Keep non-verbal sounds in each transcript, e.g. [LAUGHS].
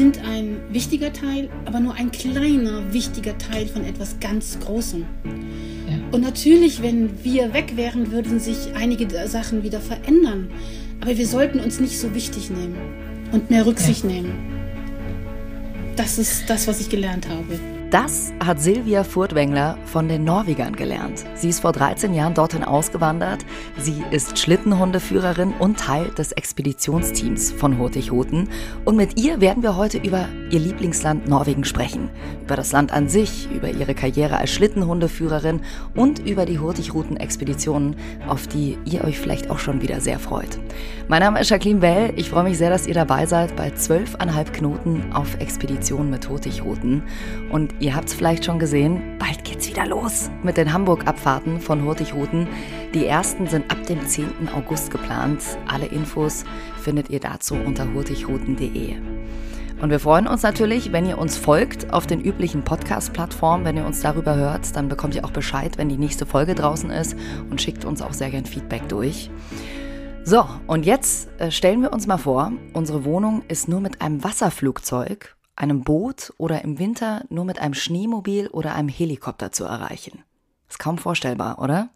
sind ein wichtiger Teil, aber nur ein kleiner wichtiger Teil von etwas ganz Großem. Ja. Und natürlich, wenn wir weg wären, würden sich einige Sachen wieder verändern. Aber wir sollten uns nicht so wichtig nehmen und mehr Rücksicht ja. nehmen. Das ist das, was ich gelernt habe. Das hat Silvia Furtwängler von den Norwegern gelernt. Sie ist vor 13 Jahren dorthin ausgewandert. Sie ist Schlittenhundeführerin und Teil des Expeditionsteams von Hurtigruten. Und mit ihr werden wir heute über ihr Lieblingsland Norwegen sprechen. Über das Land an sich, über ihre Karriere als Schlittenhundeführerin und über die Hurtigruten-Expeditionen, auf die ihr euch vielleicht auch schon wieder sehr freut. Mein Name ist Jacqueline Bell. Ich freue mich sehr, dass ihr dabei seid bei 12,5 Knoten auf Expedition mit Hurtigruten. Und Ihr habt es vielleicht schon gesehen, bald geht's wieder los mit den Hamburg-Abfahrten von Hurtigruten. Die ersten sind ab dem 10. August geplant. Alle Infos findet ihr dazu unter hurtigruten.de. Und wir freuen uns natürlich, wenn ihr uns folgt auf den üblichen Podcast-Plattformen. Wenn ihr uns darüber hört, dann bekommt ihr auch Bescheid, wenn die nächste Folge draußen ist und schickt uns auch sehr gern Feedback durch. So, und jetzt äh, stellen wir uns mal vor, unsere Wohnung ist nur mit einem Wasserflugzeug einem Boot oder im Winter nur mit einem Schneemobil oder einem Helikopter zu erreichen. Ist kaum vorstellbar, oder?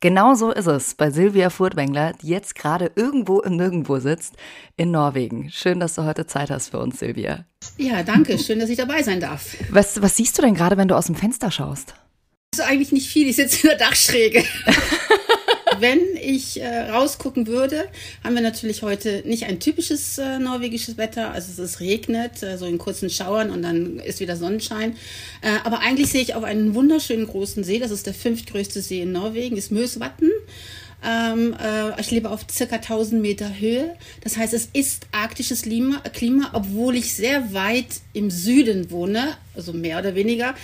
Genau so ist es bei Silvia Furtwängler, die jetzt gerade irgendwo im Nirgendwo sitzt in Norwegen. Schön, dass du heute Zeit hast für uns, Silvia. Ja, danke. Schön, dass ich dabei sein darf. Was, was siehst du denn gerade, wenn du aus dem Fenster schaust? Also eigentlich nicht viel. Ich sitze in der Dachschräge. [LAUGHS] wenn ich äh, rausgucken würde, haben wir natürlich heute nicht ein typisches äh, norwegisches Wetter. Also es regnet, äh, so in kurzen Schauern und dann ist wieder Sonnenschein. Äh, aber eigentlich sehe ich auf einen wunderschönen großen See. Das ist der fünftgrößte See in Norwegen, ist Möswatten. Ähm, äh, ich lebe auf circa 1000 Meter Höhe. Das heißt, es ist arktisches Klima, Klima, obwohl ich sehr weit im Süden wohne, also mehr oder weniger.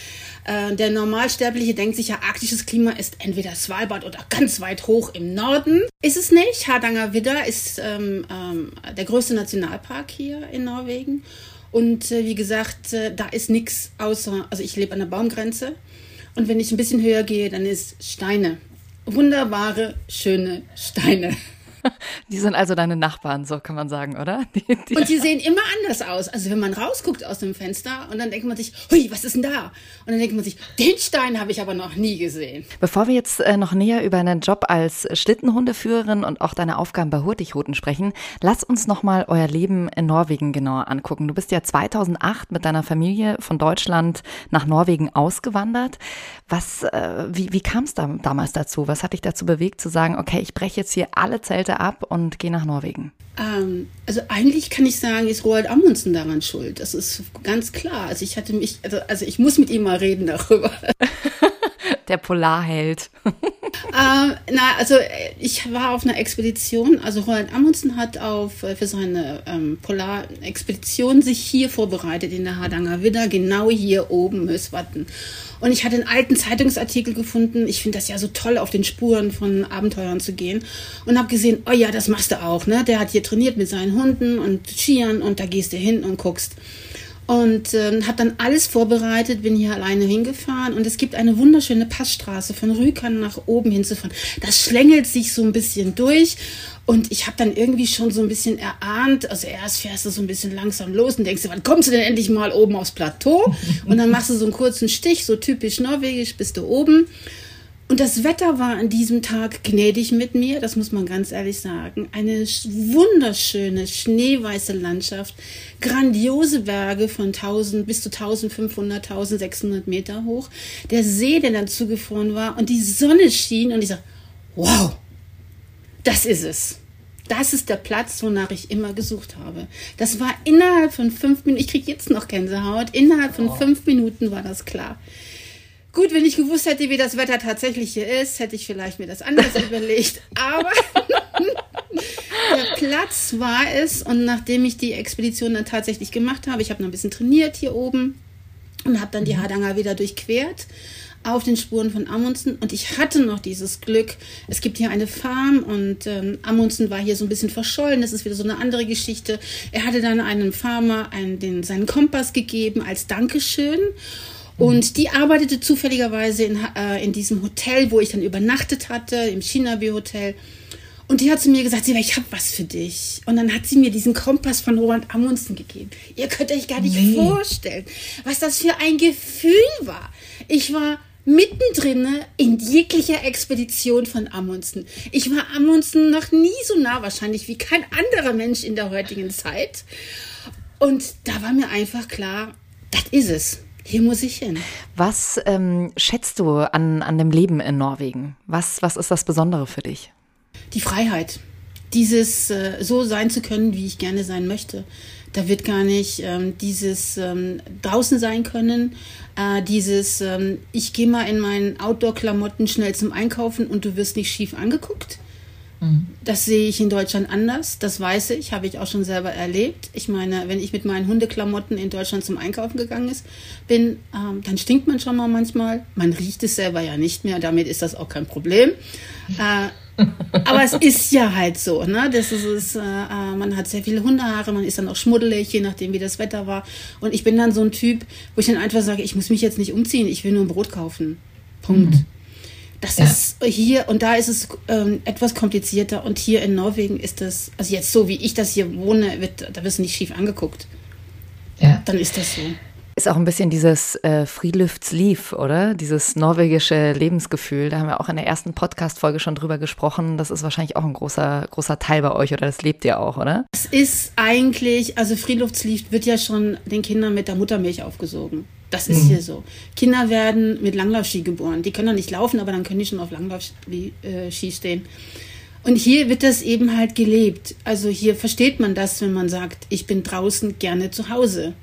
Äh, der Normalsterbliche denkt sich ja, arktisches Klima ist entweder Svalbard oder ganz weit hoch im Norden. Ist es nicht. Hardanger Widder ist ähm, ähm, der größte Nationalpark hier in Norwegen. Und äh, wie gesagt, äh, da ist nichts außer, also ich lebe an der Baumgrenze. Und wenn ich ein bisschen höher gehe, dann ist Steine wunderbare, schöne Steine. Die sind also deine Nachbarn, so kann man sagen, oder? [LAUGHS] Die, die und die sehen immer anders aus. Also wenn man rausguckt aus dem Fenster und dann denkt man sich, hui, was ist denn da? Und dann denkt man sich, den Stein habe ich aber noch nie gesehen. Bevor wir jetzt äh, noch näher über deinen Job als Schlittenhundeführerin und auch deine Aufgaben bei Hurtigruten sprechen, lass uns noch mal euer Leben in Norwegen genauer angucken. Du bist ja 2008 mit deiner Familie von Deutschland nach Norwegen ausgewandert. Was, äh, wie, wie kam es da, damals dazu? Was hat dich dazu bewegt zu sagen, okay, ich breche jetzt hier alle Zelte Seite ab und gehe nach Norwegen? Ähm, also eigentlich kann ich sagen, ist Roald Amundsen daran schuld. Das ist ganz klar. Also ich hatte mich, also, also ich muss mit ihm mal reden darüber. [LAUGHS] Der Polarheld. ähm, na, also ich war auf einer Expedition. Also Roald Amundsen hat auf, äh, für seine ähm, Polarexpedition sich hier vorbereitet in der Hardanger Widder, genau hier oben Möswatten. Und ich hatte einen alten Zeitungsartikel gefunden. Ich finde das ja so toll, auf den Spuren von Abenteuern zu gehen. Und habe gesehen, oh ja, das machst du auch. Ne? Der hat hier trainiert mit seinen Hunden und Skiern und da gehst du hin und guckst. Und ähm, habe dann alles vorbereitet, bin hier alleine hingefahren und es gibt eine wunderschöne Passstraße von Rükan nach oben hinzufahren. Das schlängelt sich so ein bisschen durch und ich habe dann irgendwie schon so ein bisschen erahnt, also erst fährst du so ein bisschen langsam los und denkst dir, wann kommst du denn endlich mal oben aufs Plateau? Und dann machst du so einen kurzen Stich, so typisch norwegisch, bist du oben. Und das Wetter war an diesem Tag gnädig mit mir, das muss man ganz ehrlich sagen. Eine wunderschöne, schneeweiße Landschaft, grandiose Berge von 1000 bis zu 1500, 1600 Meter hoch. Der See, der dann zugefroren war und die Sonne schien und ich sag, wow, das ist es. Das ist der Platz, wonach ich immer gesucht habe. Das war innerhalb von fünf Minuten, ich kriege jetzt noch Gänsehaut, innerhalb von fünf Minuten war das klar. Gut, wenn ich gewusst hätte, wie das Wetter tatsächlich hier ist, hätte ich vielleicht mir das anders [LAUGHS] überlegt. Aber [LAUGHS] der Platz war es. Und nachdem ich die Expedition dann tatsächlich gemacht habe, ich habe noch ein bisschen trainiert hier oben und habe dann die mhm. Hardanger wieder durchquert auf den Spuren von Amundsen und ich hatte noch dieses Glück. Es gibt hier eine Farm und ähm, Amundsen war hier so ein bisschen verschollen. Das ist wieder so eine andere Geschichte. Er hatte dann einem Farmer einen, den, seinen Kompass gegeben als Dankeschön und die arbeitete zufälligerweise in, äh, in diesem Hotel, wo ich dann übernachtet hatte, im Shinabi Hotel. Und die hat zu mir gesagt, ich habe was für dich. Und dann hat sie mir diesen Kompass von Roland Amundsen gegeben. Ihr könnt euch gar nicht nee. vorstellen, was das für ein Gefühl war. Ich war mittendrin in jeglicher Expedition von Amundsen. Ich war Amundsen noch nie so nah wahrscheinlich wie kein anderer Mensch in der heutigen Zeit. Und da war mir einfach klar, das ist es. Hier muss ich hin. Was ähm, schätzt du an, an dem Leben in Norwegen? Was, was ist das Besondere für dich? Die Freiheit. Dieses äh, so sein zu können, wie ich gerne sein möchte. Da wird gar nicht ähm, dieses ähm, draußen sein können, äh, dieses ähm, ich gehe mal in meinen Outdoor-Klamotten schnell zum Einkaufen und du wirst nicht schief angeguckt. Mhm. Das sehe ich in Deutschland anders, das weiß ich, habe ich auch schon selber erlebt. Ich meine, wenn ich mit meinen Hundeklamotten in Deutschland zum Einkaufen gegangen ist, bin, ähm, dann stinkt man schon mal manchmal. Man riecht es selber ja nicht mehr, damit ist das auch kein Problem. Äh, aber es ist ja halt so, ne? Das ist, ist äh, äh, man hat sehr viele Hundehaare, man ist dann auch schmuddelig, je nachdem, wie das Wetter war. Und ich bin dann so ein Typ, wo ich dann einfach sage, ich muss mich jetzt nicht umziehen, ich will nur ein Brot kaufen. Punkt. Mhm. Das ja. ist hier und da ist es ähm, etwas komplizierter und hier in Norwegen ist das, also jetzt so wie ich das hier wohne, wird, da wirst du nicht schief angeguckt. Ja. Dann ist das so. Ist auch ein bisschen dieses äh, Friluftsliv, oder? Dieses norwegische Lebensgefühl. Da haben wir auch in der ersten Podcast-Folge schon drüber gesprochen. Das ist wahrscheinlich auch ein großer, großer Teil bei euch, oder das lebt ihr auch, oder? Es ist eigentlich, also Friluftsliv wird ja schon den Kindern mit der Muttermilch aufgesogen. Das ist mhm. hier so. Kinder werden mit Langlaufski geboren. Die können noch nicht laufen, aber dann können die schon auf Langlaufski äh, stehen. Und hier wird das eben halt gelebt. Also hier versteht man das, wenn man sagt, ich bin draußen gerne zu Hause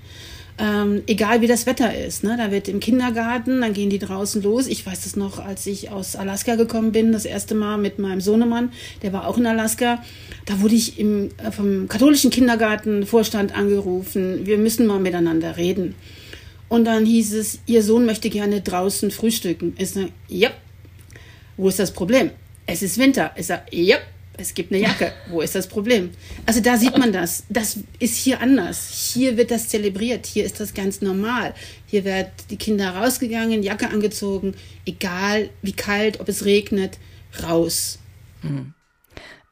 ähm, egal wie das Wetter ist. Ne? Da wird im Kindergarten, dann gehen die draußen los. Ich weiß das noch, als ich aus Alaska gekommen bin, das erste Mal mit meinem Sohnemann, der war auch in Alaska. Da wurde ich im, äh, vom katholischen Kindergartenvorstand angerufen, wir müssen mal miteinander reden. Und dann hieß es, Ihr Sohn möchte gerne draußen frühstücken. Ich sage, ja. Wo ist das Problem? Es ist Winter. Ich sage, ja es gibt eine Jacke. Wo ist das Problem? Also da sieht man das. Das ist hier anders. Hier wird das zelebriert. Hier ist das ganz normal. Hier wird die Kinder rausgegangen, Jacke angezogen, egal wie kalt, ob es regnet, raus. Mhm.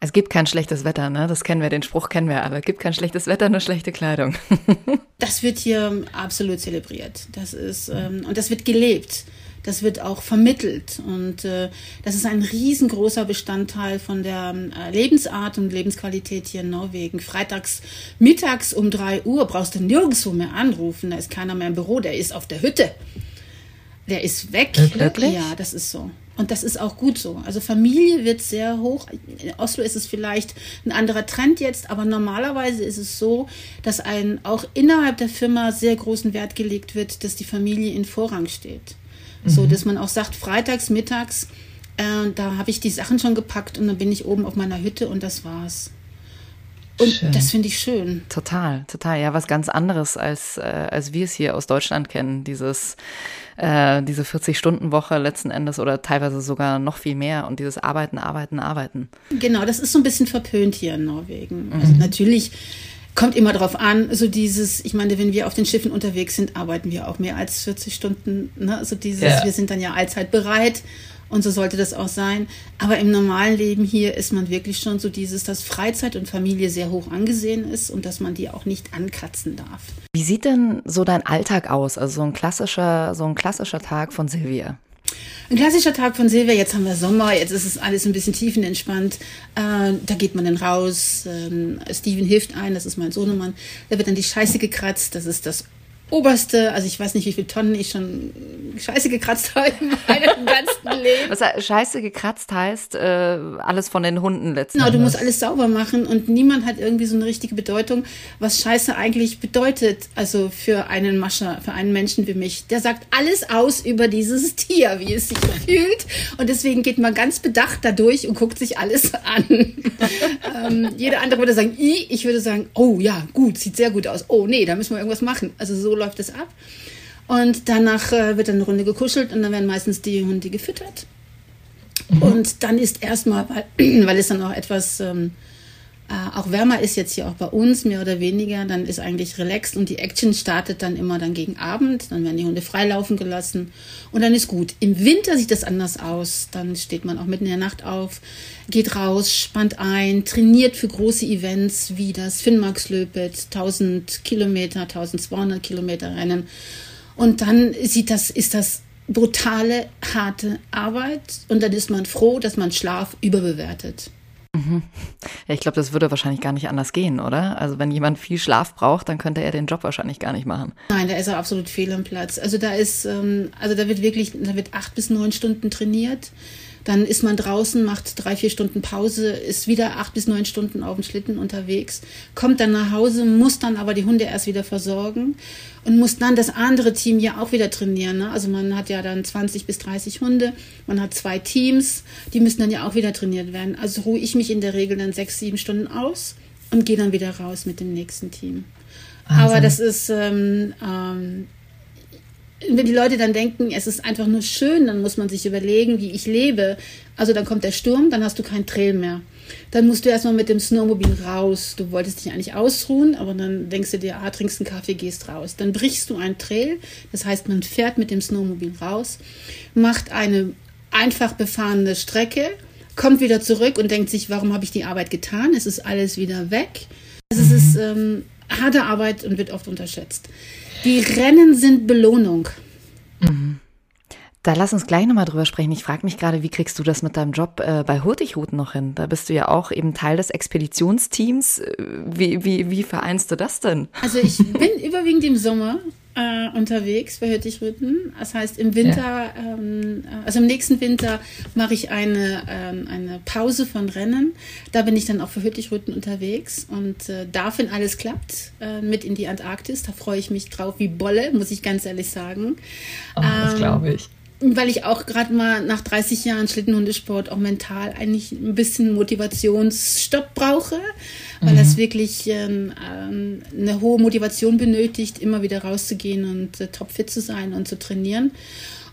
Es gibt kein schlechtes Wetter, ne? Das kennen wir, den Spruch kennen wir alle. Es gibt kein schlechtes Wetter, nur schlechte Kleidung. [LAUGHS] das wird hier absolut zelebriert. Das ist, ähm, und das wird gelebt das wird auch vermittelt. Und äh, das ist ein riesengroßer Bestandteil von der äh, Lebensart und Lebensqualität hier in Norwegen. Freitags mittags um drei Uhr brauchst du nirgendwo mehr anrufen. Da ist keiner mehr im Büro, der ist auf der Hütte. Der ist weg. Wirklich? Ja, das ist so. Und das ist auch gut so. Also Familie wird sehr hoch. In Oslo ist es vielleicht ein anderer Trend jetzt, aber normalerweise ist es so, dass ein auch innerhalb der Firma sehr großen Wert gelegt wird, dass die Familie in Vorrang steht. So, mhm. dass man auch sagt, freitags, mittags, äh, da habe ich die Sachen schon gepackt und dann bin ich oben auf meiner Hütte und das war's. Und schön. das finde ich schön. Total, total. Ja, was ganz anderes, als, äh, als wir es hier aus Deutschland kennen. Dieses, äh, diese 40-Stunden-Woche letzten Endes oder teilweise sogar noch viel mehr und dieses Arbeiten, Arbeiten, Arbeiten. Genau, das ist so ein bisschen verpönt hier in Norwegen. Also mhm. Also natürlich kommt immer drauf an, so dieses, ich meine, wenn wir auf den Schiffen unterwegs sind, arbeiten wir auch mehr als 40 Stunden, ne? Also dieses, ja. wir sind dann ja allzeit bereit und so sollte das auch sein. Aber im normalen Leben hier ist man wirklich schon so dieses, dass Freizeit und Familie sehr hoch angesehen ist und dass man die auch nicht ankratzen darf. Wie sieht denn so dein Alltag aus? Also so ein klassischer, so ein klassischer Tag von Silvia? Ein klassischer Tag von Silvia, jetzt haben wir Sommer, jetzt ist es alles ein bisschen tiefenentspannt. Äh, da geht man dann raus, äh, Steven hilft ein, das ist mein Sohnemann. Da wird dann die Scheiße gekratzt, das ist das oberste, also ich weiß nicht, wie viele Tonnen ich schon Scheiße gekratzt habe in meinem [LAUGHS] ganzen Leben. Was Scheiße gekratzt heißt, äh, alles von den Hunden letztendlich. Genau, du musst alles sauber machen und niemand hat irgendwie so eine richtige Bedeutung, was Scheiße eigentlich bedeutet. Also für einen Mascher, für einen Menschen wie mich. Der sagt alles aus über dieses Tier, wie es sich fühlt. Und deswegen geht man ganz bedacht da durch und guckt sich alles an. [LAUGHS] ähm, jeder andere würde sagen, I, ich würde sagen, oh ja, gut, sieht sehr gut aus. Oh nee, da müssen wir irgendwas machen. Also so läuft es ab. Und danach äh, wird dann eine Runde gekuschelt und dann werden meistens die Hunde gefüttert. Mhm. Und dann ist erstmal, weil, [CLEARS THROAT] weil es dann auch etwas ähm, Äh, auch wärmer ist jetzt hier auch bei uns, mehr oder weniger. Dann ist eigentlich relaxed und die Action startet dann immer dann gegen Abend. Dann werden die Hunde freilaufen gelassen und dann ist gut. Im Winter sieht das anders aus. Dann steht man auch mitten in der Nacht auf, geht raus, spannt ein, trainiert für große Events wie das Finnmarkslöpet, 1000 Kilometer, 1200 Kilometer Rennen. Und dann sieht das, ist das brutale, harte Arbeit und dann ist man froh, dass man Schlaf überbewertet. Mhm. Ja, ich glaube, das würde wahrscheinlich gar nicht anders gehen, oder? Also wenn jemand viel Schlaf braucht, dann könnte er den Job wahrscheinlich gar nicht machen. Nein, da ist er absolut fehl am Platz. Also da ist, ähm, also da wird wirklich, da wird acht bis neun Stunden trainiert. Dann ist man draußen, macht drei, vier Stunden Pause, ist wieder acht bis neun Stunden auf dem Schlitten unterwegs, kommt dann nach Hause, muss dann aber die Hunde erst wieder versorgen und muss dann das andere Team ja auch wieder trainieren. Ne? Also man hat ja dann 20 bis 30 Hunde, man hat zwei Teams, die müssen dann ja auch wieder trainiert werden. Also ruhe ich mich in der Regel dann sechs, sieben Stunden aus und gehe dann wieder raus mit dem nächsten Team. Wahnsinn. Aber das ist, ähm, ähm, wenn die Leute dann denken, es ist einfach nur schön, dann muss man sich überlegen, wie ich lebe. Also dann kommt der Sturm, dann hast du keinen Trail mehr. Dann musst du erstmal mit dem Snowmobil raus. Du wolltest dich eigentlich ausruhen, aber dann denkst du dir, ah, trinkst einen Kaffee, gehst raus. Dann brichst du einen Trail. Das heißt, man fährt mit dem Snowmobil raus, macht eine einfach befahrene Strecke, kommt wieder zurück und denkt sich, warum habe ich die Arbeit getan? Es ist alles wieder weg. Also mhm. es ist ähm, harte Arbeit und wird oft unterschätzt. Die Rennen sind Belohnung. Mhm. Da lass uns gleich nochmal drüber sprechen. Ich frage mich gerade, wie kriegst du das mit deinem Job äh, bei Hurtigruten noch hin? Da bist du ja auch eben Teil des Expeditionsteams. Äh, wie, wie, wie vereinst du das denn? Also ich bin [LAUGHS] überwiegend im Sommer äh, unterwegs bei Hürtigrütten. Das heißt, im Winter, ja. ähm, äh, also im nächsten Winter mache ich eine, ähm, eine Pause von Rennen. Da bin ich dann auch für Hürtigrütten unterwegs und äh, darf, wenn alles klappt, äh, mit in die Antarktis. Da freue ich mich drauf wie Bolle, muss ich ganz ehrlich sagen. Oh, das ähm, glaube ich weil ich auch gerade mal nach 30 Jahren Schlittenhundesport auch mental eigentlich ein bisschen Motivationsstopp brauche, weil mhm. das wirklich ähm, ähm, eine hohe Motivation benötigt, immer wieder rauszugehen und äh, topfit zu sein und zu trainieren.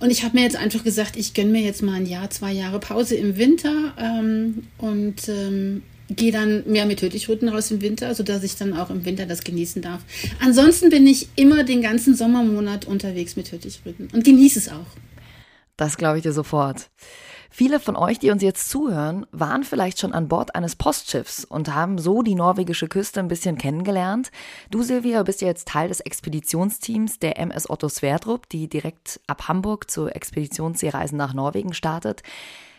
Und ich habe mir jetzt einfach gesagt, ich gönne mir jetzt mal ein Jahr, zwei Jahre Pause im Winter ähm, und ähm, gehe dann mehr mit Hürtigruten raus im Winter, sodass ich dann auch im Winter das genießen darf. Ansonsten bin ich immer den ganzen Sommermonat unterwegs mit Hürtigruten und genieße es auch. Das glaube ich dir sofort. Viele von euch, die uns jetzt zuhören, waren vielleicht schon an Bord eines Postschiffs und haben so die norwegische Küste ein bisschen kennengelernt. Du, Silvia, bist ja jetzt Teil des Expeditionsteams der MS Otto Sverdrup, die direkt ab Hamburg zur Expeditionsseereisen nach Norwegen startet.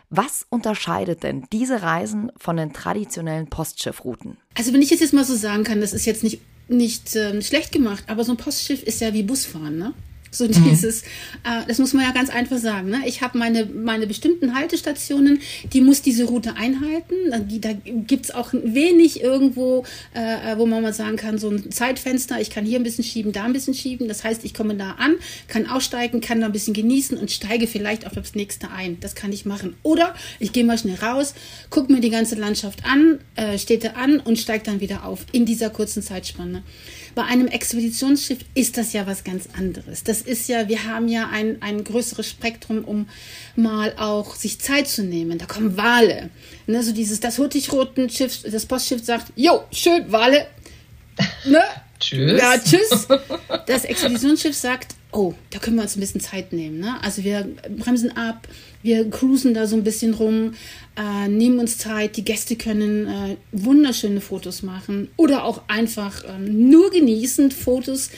Was unterscheidet denn diese Reisen von den traditionellen Postschiffrouten? Also wenn ich es jetzt mal so sagen kann, das ist jetzt nicht, nicht äh, schlecht gemacht, aber so ein Postschiff ist ja wie Busfahren, ne? So mhm. dieses, äh, das muss man ja ganz einfach sagen. Ne? Ich habe meine, meine bestimmten Haltestationen, die muss diese Route einhalten. Da, da gibt's auch wenig irgendwo, äh, wo man mal sagen kann, so ein Zeitfenster, ich kann hier ein bisschen schieben, da ein bisschen schieben. Das heißt, ich komme da an, kann aussteigen, kann da ein bisschen genießen und steige vielleicht auf das nächste ein. Das kann ich machen. Oder ich gehe mal schnell raus, gucke mir die ganze Landschaft an, äh, Städte an und steige dann wieder auf in dieser kurzen Zeitspanne. Bei einem Expeditionsschiff ist das ja was ganz anderes. Das ist ja, wir haben ja ein, ein größeres Spektrum, um mal auch sich Zeit zu nehmen. Da kommen Wale. Ne, so dieses, das Hurtigruten Schiff, das Postschiff sagt, jo, schön, Wale. Ne? [LAUGHS] tschüss. Ja, tschüss. Das Expeditionsschiff sagt, oh, da können wir uns ein bisschen Zeit nehmen. Ne? Also wir bremsen ab, wir cruisen da so ein bisschen rum, äh, nehmen uns Zeit, die Gäste können äh, wunderschöne Fotos machen oder auch einfach äh, nur genießend Fotos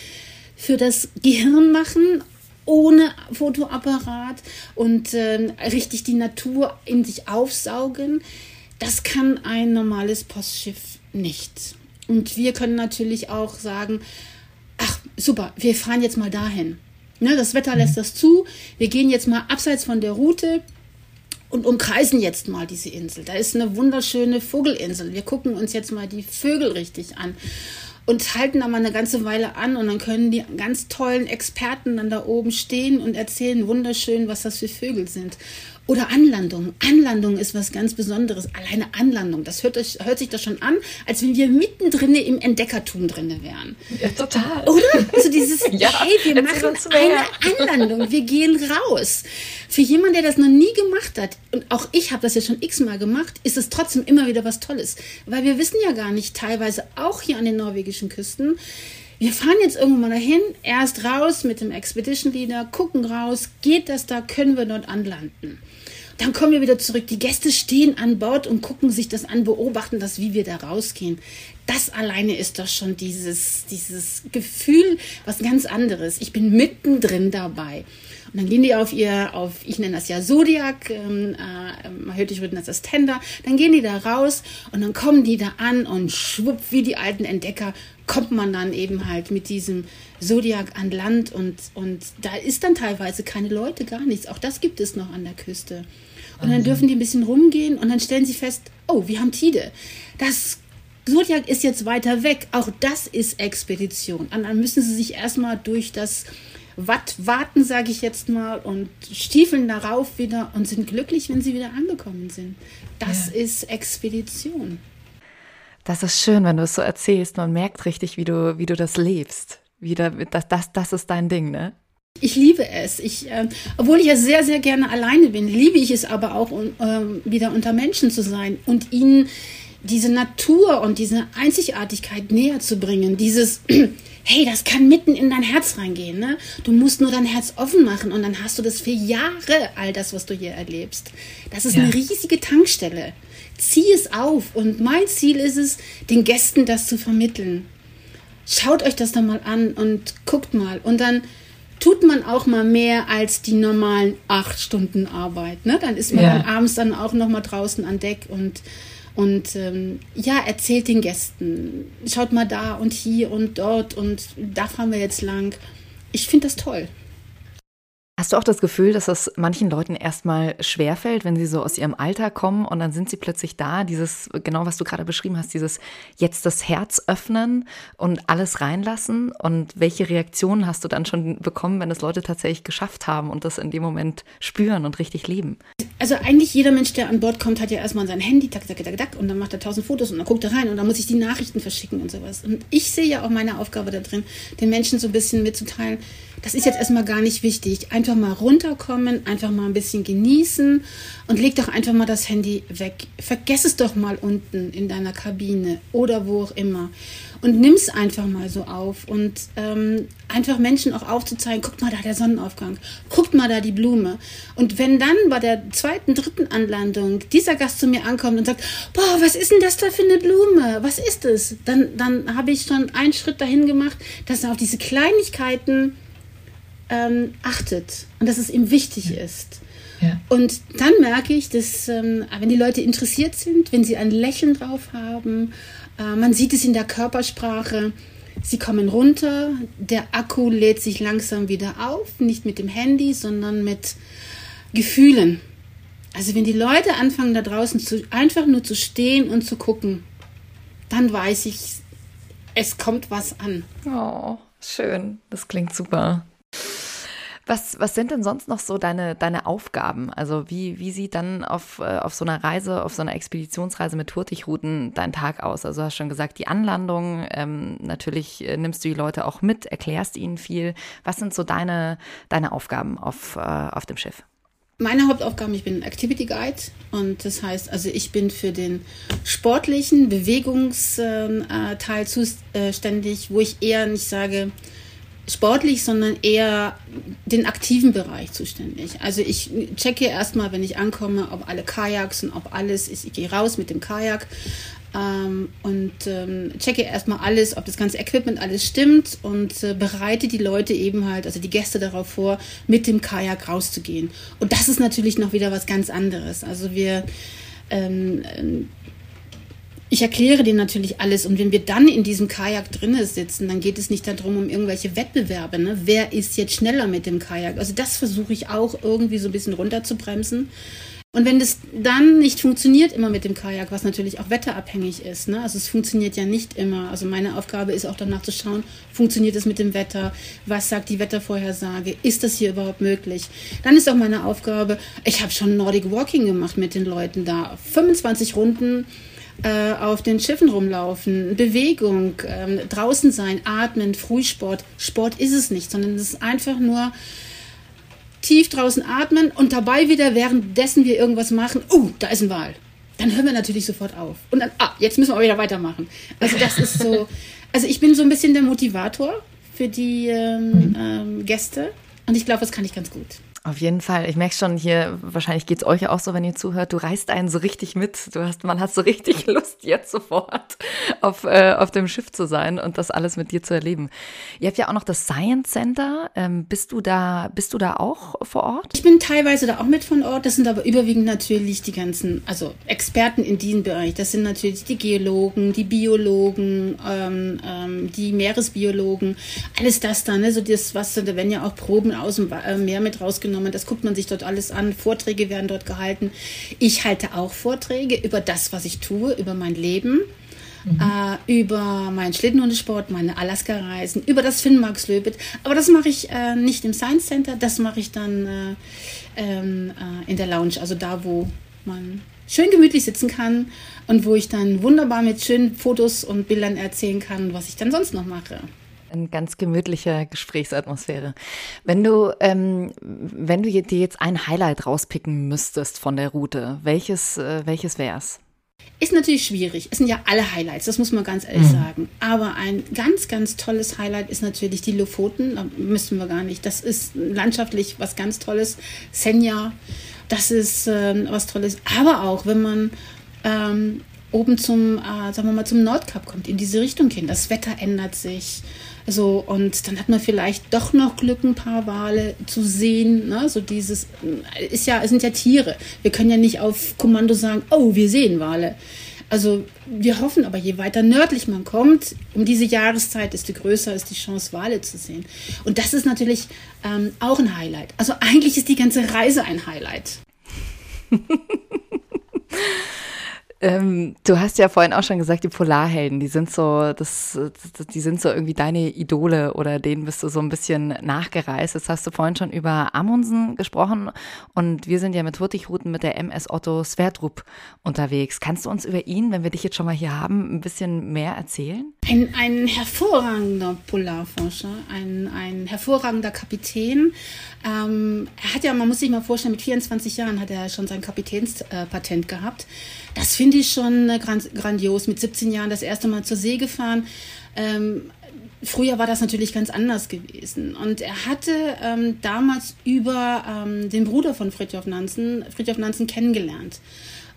für das Gehirn machen ohne Fotoapparat und äh, richtig die Natur in sich aufsaugen. Das kann ein normales Postschiff nicht. Und wir können natürlich auch sagen, ach super, wir fahren jetzt mal dahin. Ne, das Wetter lässt das zu. Wir gehen jetzt mal abseits von der Route und umkreisen jetzt mal diese Insel. Da ist eine wunderschöne Vogelinsel. Wir gucken uns jetzt mal die Vögel richtig an und halten da mal eine ganze Weile an und dann können die ganz tollen Experten dann da oben stehen und erzählen wunderschön, was das für Vögel sind. Oder Anlandung. Anlandung ist was ganz Besonderes. Alleine Anlandung, das hört, euch, hört sich doch schon an, als wenn wir mittendrin im Entdeckertum drin wären. Ja, total. Oder? Also dieses, [LAUGHS] ja, hey, wir machen eine Anlandung, wir gehen raus. Für jemanden, der das noch nie gemacht hat, und auch ich habe das ja schon x-mal gemacht, ist es trotzdem immer wieder was Tolles. Weil wir wissen ja gar nicht, teilweise auch hier an den norwegischen Küsten, wir fahren jetzt irgendwo mal dahin, erst raus mit dem Expedition Leader, gucken raus, geht das da, können wir dort anlanden. Dann kommen wir wieder zurück. Die Gäste stehen an Bord und gucken sich das an, beobachten das, wie wir da rausgehen. Das alleine ist doch schon dieses, dieses Gefühl, was ganz anderes. Ich bin mittendrin dabei. Und dann gehen die auf ihr, auf, ich nenne das ja Zodiac, ähm, äh, hört, ich würde das Tender, dann gehen die da raus und dann kommen die da an und schwupp, wie die alten Entdecker, kommt man dann eben halt mit diesem Zodiac an Land und, und da ist dann teilweise keine Leute, gar nichts. Auch das gibt es noch an der Küste. Und dann dürfen die ein bisschen rumgehen und dann stellen sie fest, oh, wir haben Tide. Das Zodiac ist jetzt weiter weg. Auch das ist Expedition. Und dann müssen sie sich erstmal durch das Watt warten, sage ich jetzt mal, und stiefeln darauf wieder und sind glücklich, wenn sie wieder angekommen sind. Das ja. ist Expedition. Das ist schön, wenn du es so erzählst. Man merkt richtig, wie du, wie du das lebst. Wieder, das, das, das ist dein Ding, ne? Ich liebe es. Ich, äh, obwohl ich ja sehr, sehr gerne alleine bin, liebe ich es aber auch, um, äh, wieder unter Menschen zu sein und ihnen diese Natur und diese Einzigartigkeit näher zu bringen. Dieses, [CLEARS THROAT] hey, das kann mitten in dein Herz reingehen. Ne? Du musst nur dein Herz offen machen und dann hast du das für Jahre, all das, was du hier erlebst. Das ist ja. eine riesige Tankstelle. Zieh es auf. Und mein Ziel ist es, den Gästen das zu vermitteln. Schaut euch das doch mal an und guckt mal. Und dann tut man auch mal mehr als die normalen acht Stunden Arbeit. Ne? Dann ist man ja. dann abends dann auch noch mal draußen an Deck und und ähm, ja, erzählt den Gästen, schaut mal da und hier und dort und da fahren wir jetzt lang. Ich finde das toll. Hast du auch das Gefühl, dass das manchen Leuten erstmal schwerfällt, wenn sie so aus ihrem Alter kommen und dann sind sie plötzlich da, dieses, genau was du gerade beschrieben hast, dieses jetzt das Herz öffnen und alles reinlassen? Und welche Reaktionen hast du dann schon bekommen, wenn es Leute tatsächlich geschafft haben und das in dem Moment spüren und richtig leben? Also eigentlich jeder Mensch, der an Bord kommt, hat ja erstmal sein Handy, tak, tak, tak, tak, und dann macht er tausend Fotos und dann guckt er rein und dann muss ich die Nachrichten verschicken und sowas. Und ich sehe ja auch meine Aufgabe da drin, den Menschen so ein bisschen mitzuteilen, das ist jetzt erstmal gar nicht wichtig. Einfach mal runterkommen, einfach mal ein bisschen genießen und leg doch einfach mal das Handy weg. Vergess es doch mal unten in deiner Kabine oder wo auch immer. Und nimm es einfach mal so auf und ähm, einfach Menschen auch aufzuzeigen, guckt mal da der Sonnenaufgang, guckt mal da die Blume. Und wenn dann bei der zweiten, dritten Anlandung dieser Gast zu mir ankommt und sagt, boah, was ist denn das da für eine Blume? Was ist es? Dann, dann habe ich schon einen Schritt dahin gemacht, dass er auf diese Kleinigkeiten ähm, achtet und dass es ihm wichtig ja. ist. Ja. Und dann merke ich, dass ähm, wenn die Leute interessiert sind, wenn sie ein Lächeln drauf haben, äh, man sieht es in der Körpersprache, sie kommen runter, der Akku lädt sich langsam wieder auf, nicht mit dem Handy, sondern mit Gefühlen. Also wenn die Leute anfangen da draußen zu, einfach nur zu stehen und zu gucken, dann weiß ich, es kommt was an. Oh, schön. Das klingt super. Was, was sind denn sonst noch so deine, deine Aufgaben? Also wie, wie sieht dann auf, äh, auf so einer Reise, auf so einer Expeditionsreise mit Hurtigruten dein Tag aus? Also du hast schon gesagt, die Anlandung, ähm, natürlich äh, nimmst du die Leute auch mit, erklärst ihnen viel. Was sind so deine, deine Aufgaben auf, äh, auf dem Schiff? Meine Hauptaufgaben, ich bin Activity Guide und das heißt, also ich bin für den sportlichen Bewegungsteil äh, zuständig, wo ich eher nicht sage, sportlich, sondern eher den aktiven Bereich zuständig. Also ich checke erstmal, wenn ich ankomme, ob alle Kajaks und ob alles ist. Ich gehe raus mit dem Kajak ähm, und ähm, checke erstmal alles, ob das ganze Equipment alles stimmt und äh, bereite die Leute eben halt, also die Gäste darauf vor, mit dem Kajak rauszugehen. Und das ist natürlich noch wieder was ganz anderes. Also wir ähm, ich erkläre denen natürlich alles. Und wenn wir dann in diesem Kajak drinnen sitzen, dann geht es nicht darum, um irgendwelche Wettbewerbe. Ne? Wer ist jetzt schneller mit dem Kajak? Also das versuche ich auch irgendwie so ein bisschen runterzubremsen. Und wenn das dann nicht funktioniert immer mit dem Kajak, was natürlich auch wetterabhängig ist, ne? also es funktioniert ja nicht immer. Also meine Aufgabe ist auch danach zu schauen, funktioniert es mit dem Wetter? Was sagt die Wettervorhersage? Ist das hier überhaupt möglich? Dann ist auch meine Aufgabe, ich habe schon Nordic Walking gemacht mit den Leuten da. 25 Runden äh, auf den Schiffen rumlaufen, Bewegung, ähm, draußen sein, atmen, Frühsport. Sport ist es nicht, sondern es ist einfach nur tief draußen atmen und dabei wieder, währenddessen wir irgendwas machen, uh, da ist ein Wal. Dann hören wir natürlich sofort auf. Und dann, ah, jetzt müssen wir wieder weitermachen. Also das ist so, also ich bin so ein bisschen der Motivator für die ähm, mhm. ähm, Gäste und ich glaube, das kann ich ganz gut. Auf jeden Fall. Ich merke schon hier, wahrscheinlich geht es euch auch so, wenn ihr zuhört, du reißt einen so richtig mit. Du hast, man hat so richtig [LAUGHS] Lust, jetzt sofort auf, äh, auf dem Schiff zu sein und das alles mit dir zu erleben. Ihr habt ja auch noch das Science Center. Ähm, bist du da, bist du da auch vor Ort? Ich bin teilweise da auch mit von Ort. Das sind aber überwiegend natürlich die ganzen, also Experten in diesem Bereich. Das sind natürlich die Geologen, die Biologen, ähm, ähm, die Meeresbiologen, alles das dann, ne? so das, was, da werden ja auch Proben aus dem äh, Meer mit rausgenommen aufgenommen. Das guckt man sich dort alles an. Vorträge werden dort gehalten. Ich halte auch Vorträge über das, was ich tue, über mein Leben. Mhm. Äh, über meinen Schlittenhundesport, meine Alaska-Reisen, über das Finnmarkslöbet. Aber das mache ich äh, nicht im Science Center, das mache ich dann äh, ähm, äh, in der Lounge, also da, wo man schön gemütlich sitzen kann und wo ich dann wunderbar mit schönen Fotos und Bildern erzählen kann, was ich dann sonst noch mache eine ganz gemütliche Gesprächsatmosphäre. Wenn du, ähm, wenn du dir jetzt ein Highlight rauspicken müsstest von der Route, welches, äh, welches wär's? Ist natürlich schwierig. Es sind ja alle Highlights, das muss man ganz ehrlich mhm. sagen. Aber ein ganz, ganz tolles Highlight ist natürlich die Lofoten. Da müssen wir gar nicht. Das ist landschaftlich was ganz Tolles. Senja, das ist ähm, was Tolles. Aber auch, wenn man ähm, oben zum, äh, sagen wir mal, zum Nordkap kommt, in diese Richtung hin. Das Wetter ändert sich. So, und dann hat man vielleicht doch noch Glück, ein paar Wale zu sehen. Ne? So dieses, ist ja, es sind ja Tiere. Wir können ja nicht auf Kommando sagen, oh, wir sehen Wale. Also wir hoffen aber, je weiter nördlich man kommt, um diese Jahreszeit, desto größer ist die Chance, Wale zu sehen. Und das ist natürlich ähm, auch ein Highlight. Also eigentlich ist die ganze Reise ein Highlight. [LAUGHS] Ähm, du hast ja vorhin auch schon gesagt, die Polarhelden, die sind so, das, die sind so irgendwie deine Idole oder denen bist du so ein bisschen nachgereist. Jetzt hast du vorhin schon über Amundsen gesprochen und wir sind ja mit Hurtigruten mit der MS Otto Sverdrup unterwegs. Kannst du uns über ihn, wenn wir dich jetzt schon mal hier haben, ein bisschen mehr erzählen? Ein, ein hervorragender Polarforscher, ein, ein hervorragender Kapitän. Ähm, er hat ja, man muss sich mal vorstellen, mit 24 Jahren hat er schon sein Kapitänspatent äh, gehabt. Das ich schon äh, grandios. Mit 17 Jahren das erste Mal zur See gefahren. Ähm, früher war das natürlich ganz anders gewesen. Und er hatte ähm, damals über ähm, den Bruder von Fridtjof Nansen, Fridtjof Nansen kennengelernt.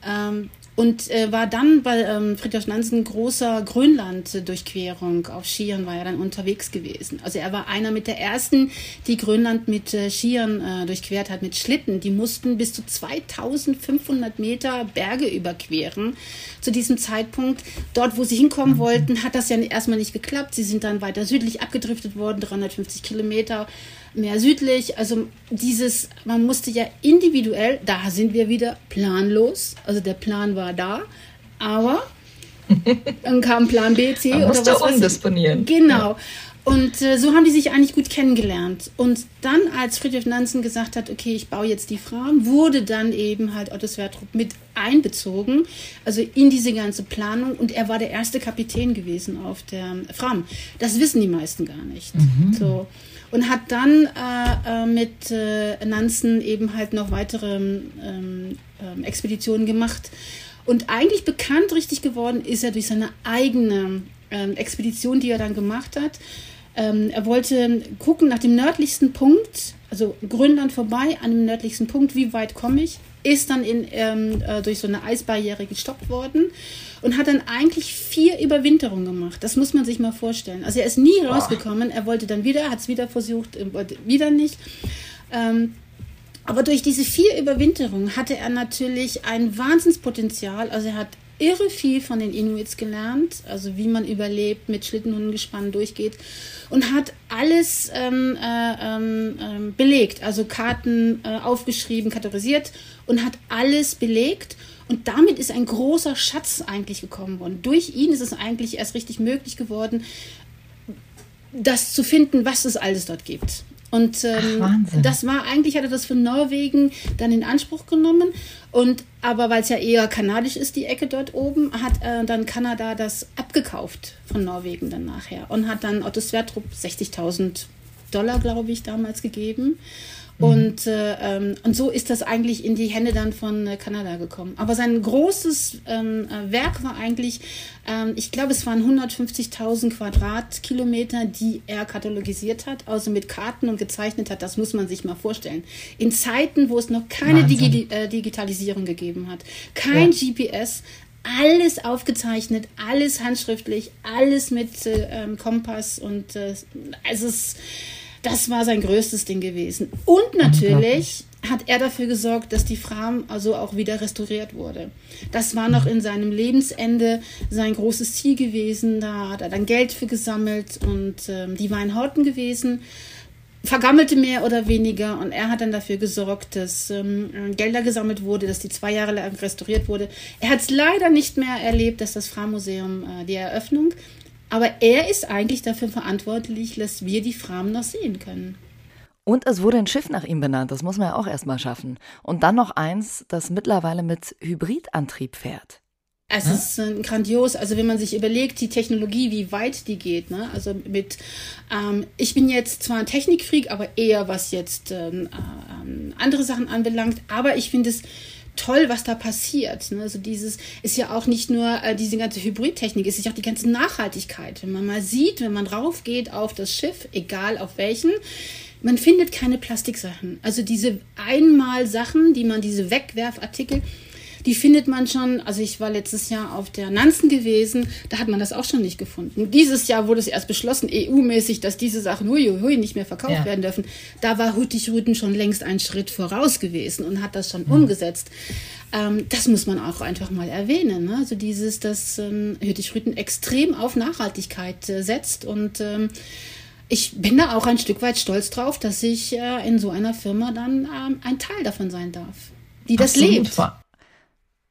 Ähm, und äh, war dann bei ähm, Friedrich Nansen großer Grönland-Durchquerung auf Skiern, war er dann unterwegs gewesen. Also er war einer mit der ersten, die Grönland mit äh, Skiern äh, durchquert hat, mit Schlitten. Die mussten bis zu 2500 Meter Berge überqueren zu diesem Zeitpunkt. Dort, wo sie hinkommen mhm. wollten, hat das ja erstmal nicht geklappt. Sie sind dann weiter südlich abgedriftet worden, 350 Kilometer mehr südlich. Also dieses, man musste ja individuell, da sind wir wieder planlos. Also der Plan war da, aber [LAUGHS] dann kam Plan B, C man oder was umdisponieren. Genau. Und äh, so haben die sich eigentlich gut kennengelernt. Und dann, als Friedrich Nansen gesagt hat, okay, ich baue jetzt die Fram, wurde dann eben halt Otto Sverdrup mit einbezogen, also in diese ganze Planung. Und er war der erste Kapitän gewesen auf der Fram. Das wissen die meisten gar nicht. Mhm. So und hat dann äh, äh, mit äh, Nansen eben halt noch weitere ähm, ähm, Expeditionen gemacht. Und eigentlich bekannt richtig geworden ist er durch seine eigene ähm, Expedition, die er dann gemacht hat. Ähm, er wollte gucken nach dem nördlichsten Punkt, also Grönland vorbei, an dem nördlichsten Punkt, wie weit komme ich, ist dann in, ähm, äh, durch so eine Eisbarriere gestoppt worden und hat dann eigentlich vier Überwinterungen gemacht. Das muss man sich mal vorstellen. Also er ist nie rausgekommen. Er wollte dann wieder, hat es wieder versucht, wollte wieder nicht. Ähm, aber durch diese vier Überwinterungen hatte er natürlich ein Wahnsinnspotenzial. Also er hat irre viel von den Inuits gelernt, also wie man überlebt, mit Schlittenhundengespann durchgeht und hat alles ähm, äh, ähm, belegt, also Karten äh, aufgeschrieben, kategorisiert und hat alles belegt. Und damit ist ein großer Schatz eigentlich gekommen worden. Durch ihn ist es eigentlich erst richtig möglich geworden, das zu finden, was es alles dort gibt. Und ähm, Ach, das war eigentlich, hat er das von Norwegen dann in Anspruch genommen. Und aber weil es ja eher kanadisch ist, die Ecke dort oben, hat äh, dann Kanada das abgekauft von Norwegen dann nachher und hat dann Otto Sverdrup 60.000 Dollar, glaube ich, damals gegeben. Mhm. Und, äh, ähm, und so ist das eigentlich in die Hände dann von äh, Kanada gekommen. Aber sein großes ähm, äh, Werk war eigentlich, ähm, ich glaube, es waren 150.000 Quadratkilometer, die er katalogisiert hat, also mit Karten und gezeichnet hat. Das muss man sich mal vorstellen. In Zeiten, wo es noch keine Digi äh, Digitalisierung gegeben hat, kein ja. GPS, alles aufgezeichnet, alles handschriftlich, alles mit äh, ähm, Kompass und äh, also es das war sein größtes Ding gewesen. Und natürlich hat er dafür gesorgt, dass die Fram also auch wieder restauriert wurde. Das war noch in seinem Lebensende sein großes Ziel gewesen. Da hat er dann Geld für gesammelt und ähm, die war in Horten gewesen vergammelte mehr oder weniger und er hat dann dafür gesorgt, dass ähm, Gelder gesammelt wurde, dass die zwei Jahre lang restauriert wurde. Er hat es leider nicht mehr erlebt, dass das Fra-Museum äh, die Eröffnung aber er ist eigentlich dafür verantwortlich, dass wir die Fram noch sehen können. Und es wurde ein Schiff nach ihm benannt, das muss man ja auch erstmal schaffen. Und dann noch eins, das mittlerweile mit Hybridantrieb fährt. Es hm? ist äh, grandios, also wenn man sich überlegt, die Technologie, wie weit die geht, ne? Also mit, ähm, ich bin jetzt zwar ein Technikfreak, aber eher was jetzt ähm, äh, andere Sachen anbelangt, aber ich finde es toll, was da passiert. Ne? Also dieses ist ja auch nicht nur äh, diese ganze Hybridtechnik, es ist ja auch die ganze Nachhaltigkeit. Wenn man mal sieht, wenn man raufgeht auf das Schiff, egal auf welchen, man findet keine Plastiksachen. Also diese einmal Sachen, die man, diese Wegwerfartikel, die findet man schon, also ich war letztes Jahr auf der Nansen gewesen, da hat man das auch schon nicht gefunden. Dieses Jahr wurde es erst beschlossen, EU-mäßig, dass diese Sachen hui, hui, nicht mehr verkauft ja. werden dürfen. Da war Hüttig-Rüden schon längst einen Schritt voraus gewesen und hat das schon mhm. umgesetzt. Ähm, das muss man auch einfach mal erwähnen. Ne? Also dieses, dass ähm, Hüttig-Rüden extrem auf Nachhaltigkeit äh, setzt und ähm, ich bin da auch ein Stück weit stolz drauf, dass ich äh, in so einer Firma dann ähm, ein Teil davon sein darf, die das Absolut. lebt.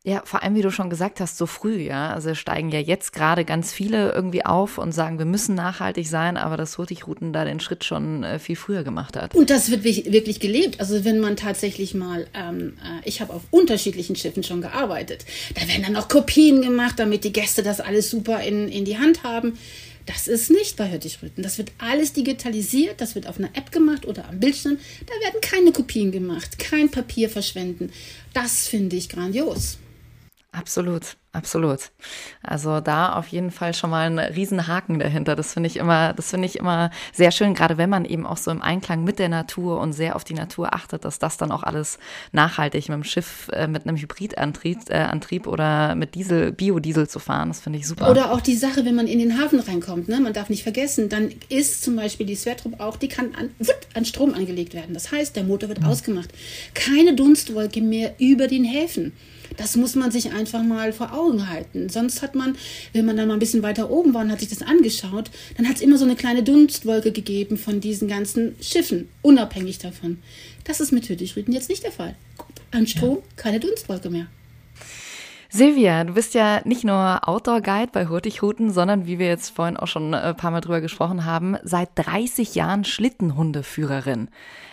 Ja, vor allem, wie du schon gesagt hast, so früh, ja. Also steigen ja jetzt gerade ganz viele irgendwie auf und sagen, wir müssen nachhaltig sein, aber das Hurtigruten da den Schritt schon äh, viel früher gemacht hat. Und das wird wirklich gelebt. Also wenn man tatsächlich mal, ähm, äh, ich habe auf unterschiedlichen Schiffen schon gearbeitet, da werden dann auch Kopien gemacht, damit die Gäste das alles super in, in die Hand haben. Das ist nicht bei Hürtigrüten. Das wird alles digitalisiert, das wird auf einer App gemacht oder am Bildschirm. Da werden keine Kopien gemacht, kein Papier verschwenden. Das finde ich grandios. Absolut, absolut. Also da auf jeden Fall schon mal ein Riesenhaken dahinter. Das finde ich immer, das finde ich immer sehr schön, gerade wenn man eben auch so im Einklang mit der Natur und sehr auf die Natur achtet, dass das dann auch alles nachhaltig mit dem Schiff, äh, mit einem Hybridantrieb äh, Antrieb oder mit Diesel, Biodiesel zu fahren. Das finde ich super. Oder auch die Sache, wenn man in den Hafen reinkommt, ne? man darf nicht vergessen, dann ist zum Beispiel die Swertrup auch, die kann an, an Strom angelegt werden. Das heißt, der Motor wird mhm. ausgemacht. Keine Dunstwolke mehr über den Häfen. Das muss man sich einfach mal vor Augen halten. Sonst hat man, wenn man dann mal ein bisschen weiter oben war und hat sich das angeschaut, dann hat es immer so eine kleine Dunstwolke gegeben von diesen ganzen Schiffen, unabhängig davon. Das ist mit Hüttigrüten jetzt nicht der Fall. An Strom keine Dunstwolke mehr. Silvia, du bist ja nicht nur Outdoor-Guide bei Hurtigruten, sondern wie wir jetzt vorhin auch schon ein paar Mal drüber gesprochen haben, seit 30 Jahren Schlittenhundeführerin.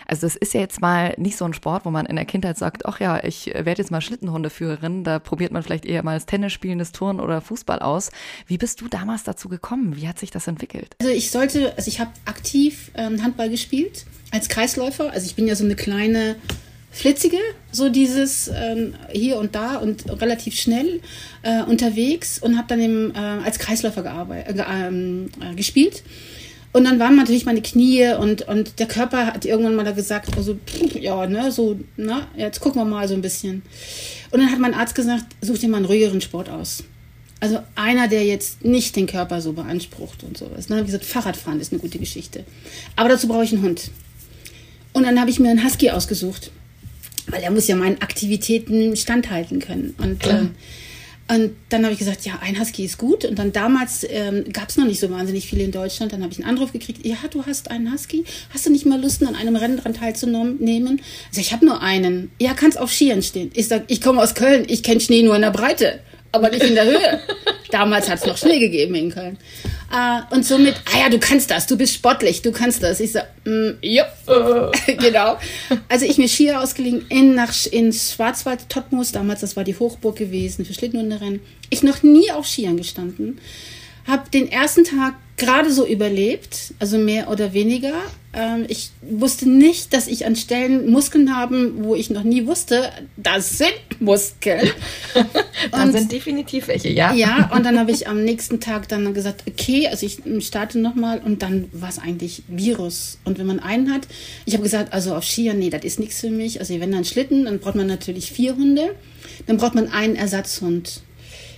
Also das ist ja jetzt mal nicht so ein Sport, wo man in der Kindheit sagt, ach ja, ich werde jetzt mal Schlittenhundeführerin. Da probiert man vielleicht eher mal das Tennis spielen, das Turnen oder Fußball aus. Wie bist du damals dazu gekommen? Wie hat sich das entwickelt? Also ich sollte, also ich habe aktiv ähm, Handball gespielt als Kreisläufer. Also ich bin ja so eine kleine flitzige, so dieses ähm, hier und da und relativ schnell äh, unterwegs und habe dann im, äh, als Kreisläufer gearbeitet, äh, ähm, äh, gespielt. Und dann waren natürlich meine Knie und, und der Körper hat irgendwann mal da gesagt, also, ja, ne, so, na, jetzt gucken wir mal so ein bisschen. Und dann hat mein Arzt gesagt, such dir mal einen ruhigeren Sport aus. Also einer, der jetzt nicht den Körper so beansprucht und sowas. Habe ich gesagt, Fahrradfahren ist eine gute Geschichte. Aber dazu brauche ich einen Hund. Und dann habe ich mir einen Husky ausgesucht. Weil er muss ja meinen Aktivitäten standhalten können. Und, äh, Und dann habe ich gesagt, ja, ein Husky ist gut. Und dann damals ähm, gab es noch nicht so wahnsinnig viele in Deutschland. Dann habe ich einen Anruf gekriegt, ja, du hast einen Husky. Hast du nicht mal Lust, an einem Rennen dran teilzunehmen? Also ich habe nur einen. Ja, kannst auf Skiern stehen. Ich sag, ich komme aus Köln, ich kenne Schnee nur in der Breite, aber nicht in der Höhe. damals hat es noch Schnee gegeben in Köln. Äh, und somit, ah ja, du kannst das, du bist sportlich, du kannst das. Ich so, mm, ja, [LAUGHS] genau. Also ich mir Skier ausgeliehen in, nach, in Schwarzwald, Totmus, damals, das war die Hochburg gewesen für Schlittenhunderennen. Ich noch nie auf Skiern gestanden. Hab den ersten Tag gerade so überlebt, also mehr oder weniger. Ähm, ich wusste nicht, dass ich an Stellen Muskeln habe, wo ich noch nie wusste, das sind Muskeln. [LAUGHS] da sind definitiv welche, ja. Ja, und dann habe ich am nächsten Tag dann gesagt, okay, also ich starte nochmal und dann war es eigentlich Virus. Und wenn man einen hat, ich habe gesagt, also auf Skiern, nee, das ist nichts für mich. Also wenn dann Schlitten, dann braucht man natürlich vier Hunde. Dann braucht man einen Ersatzhund.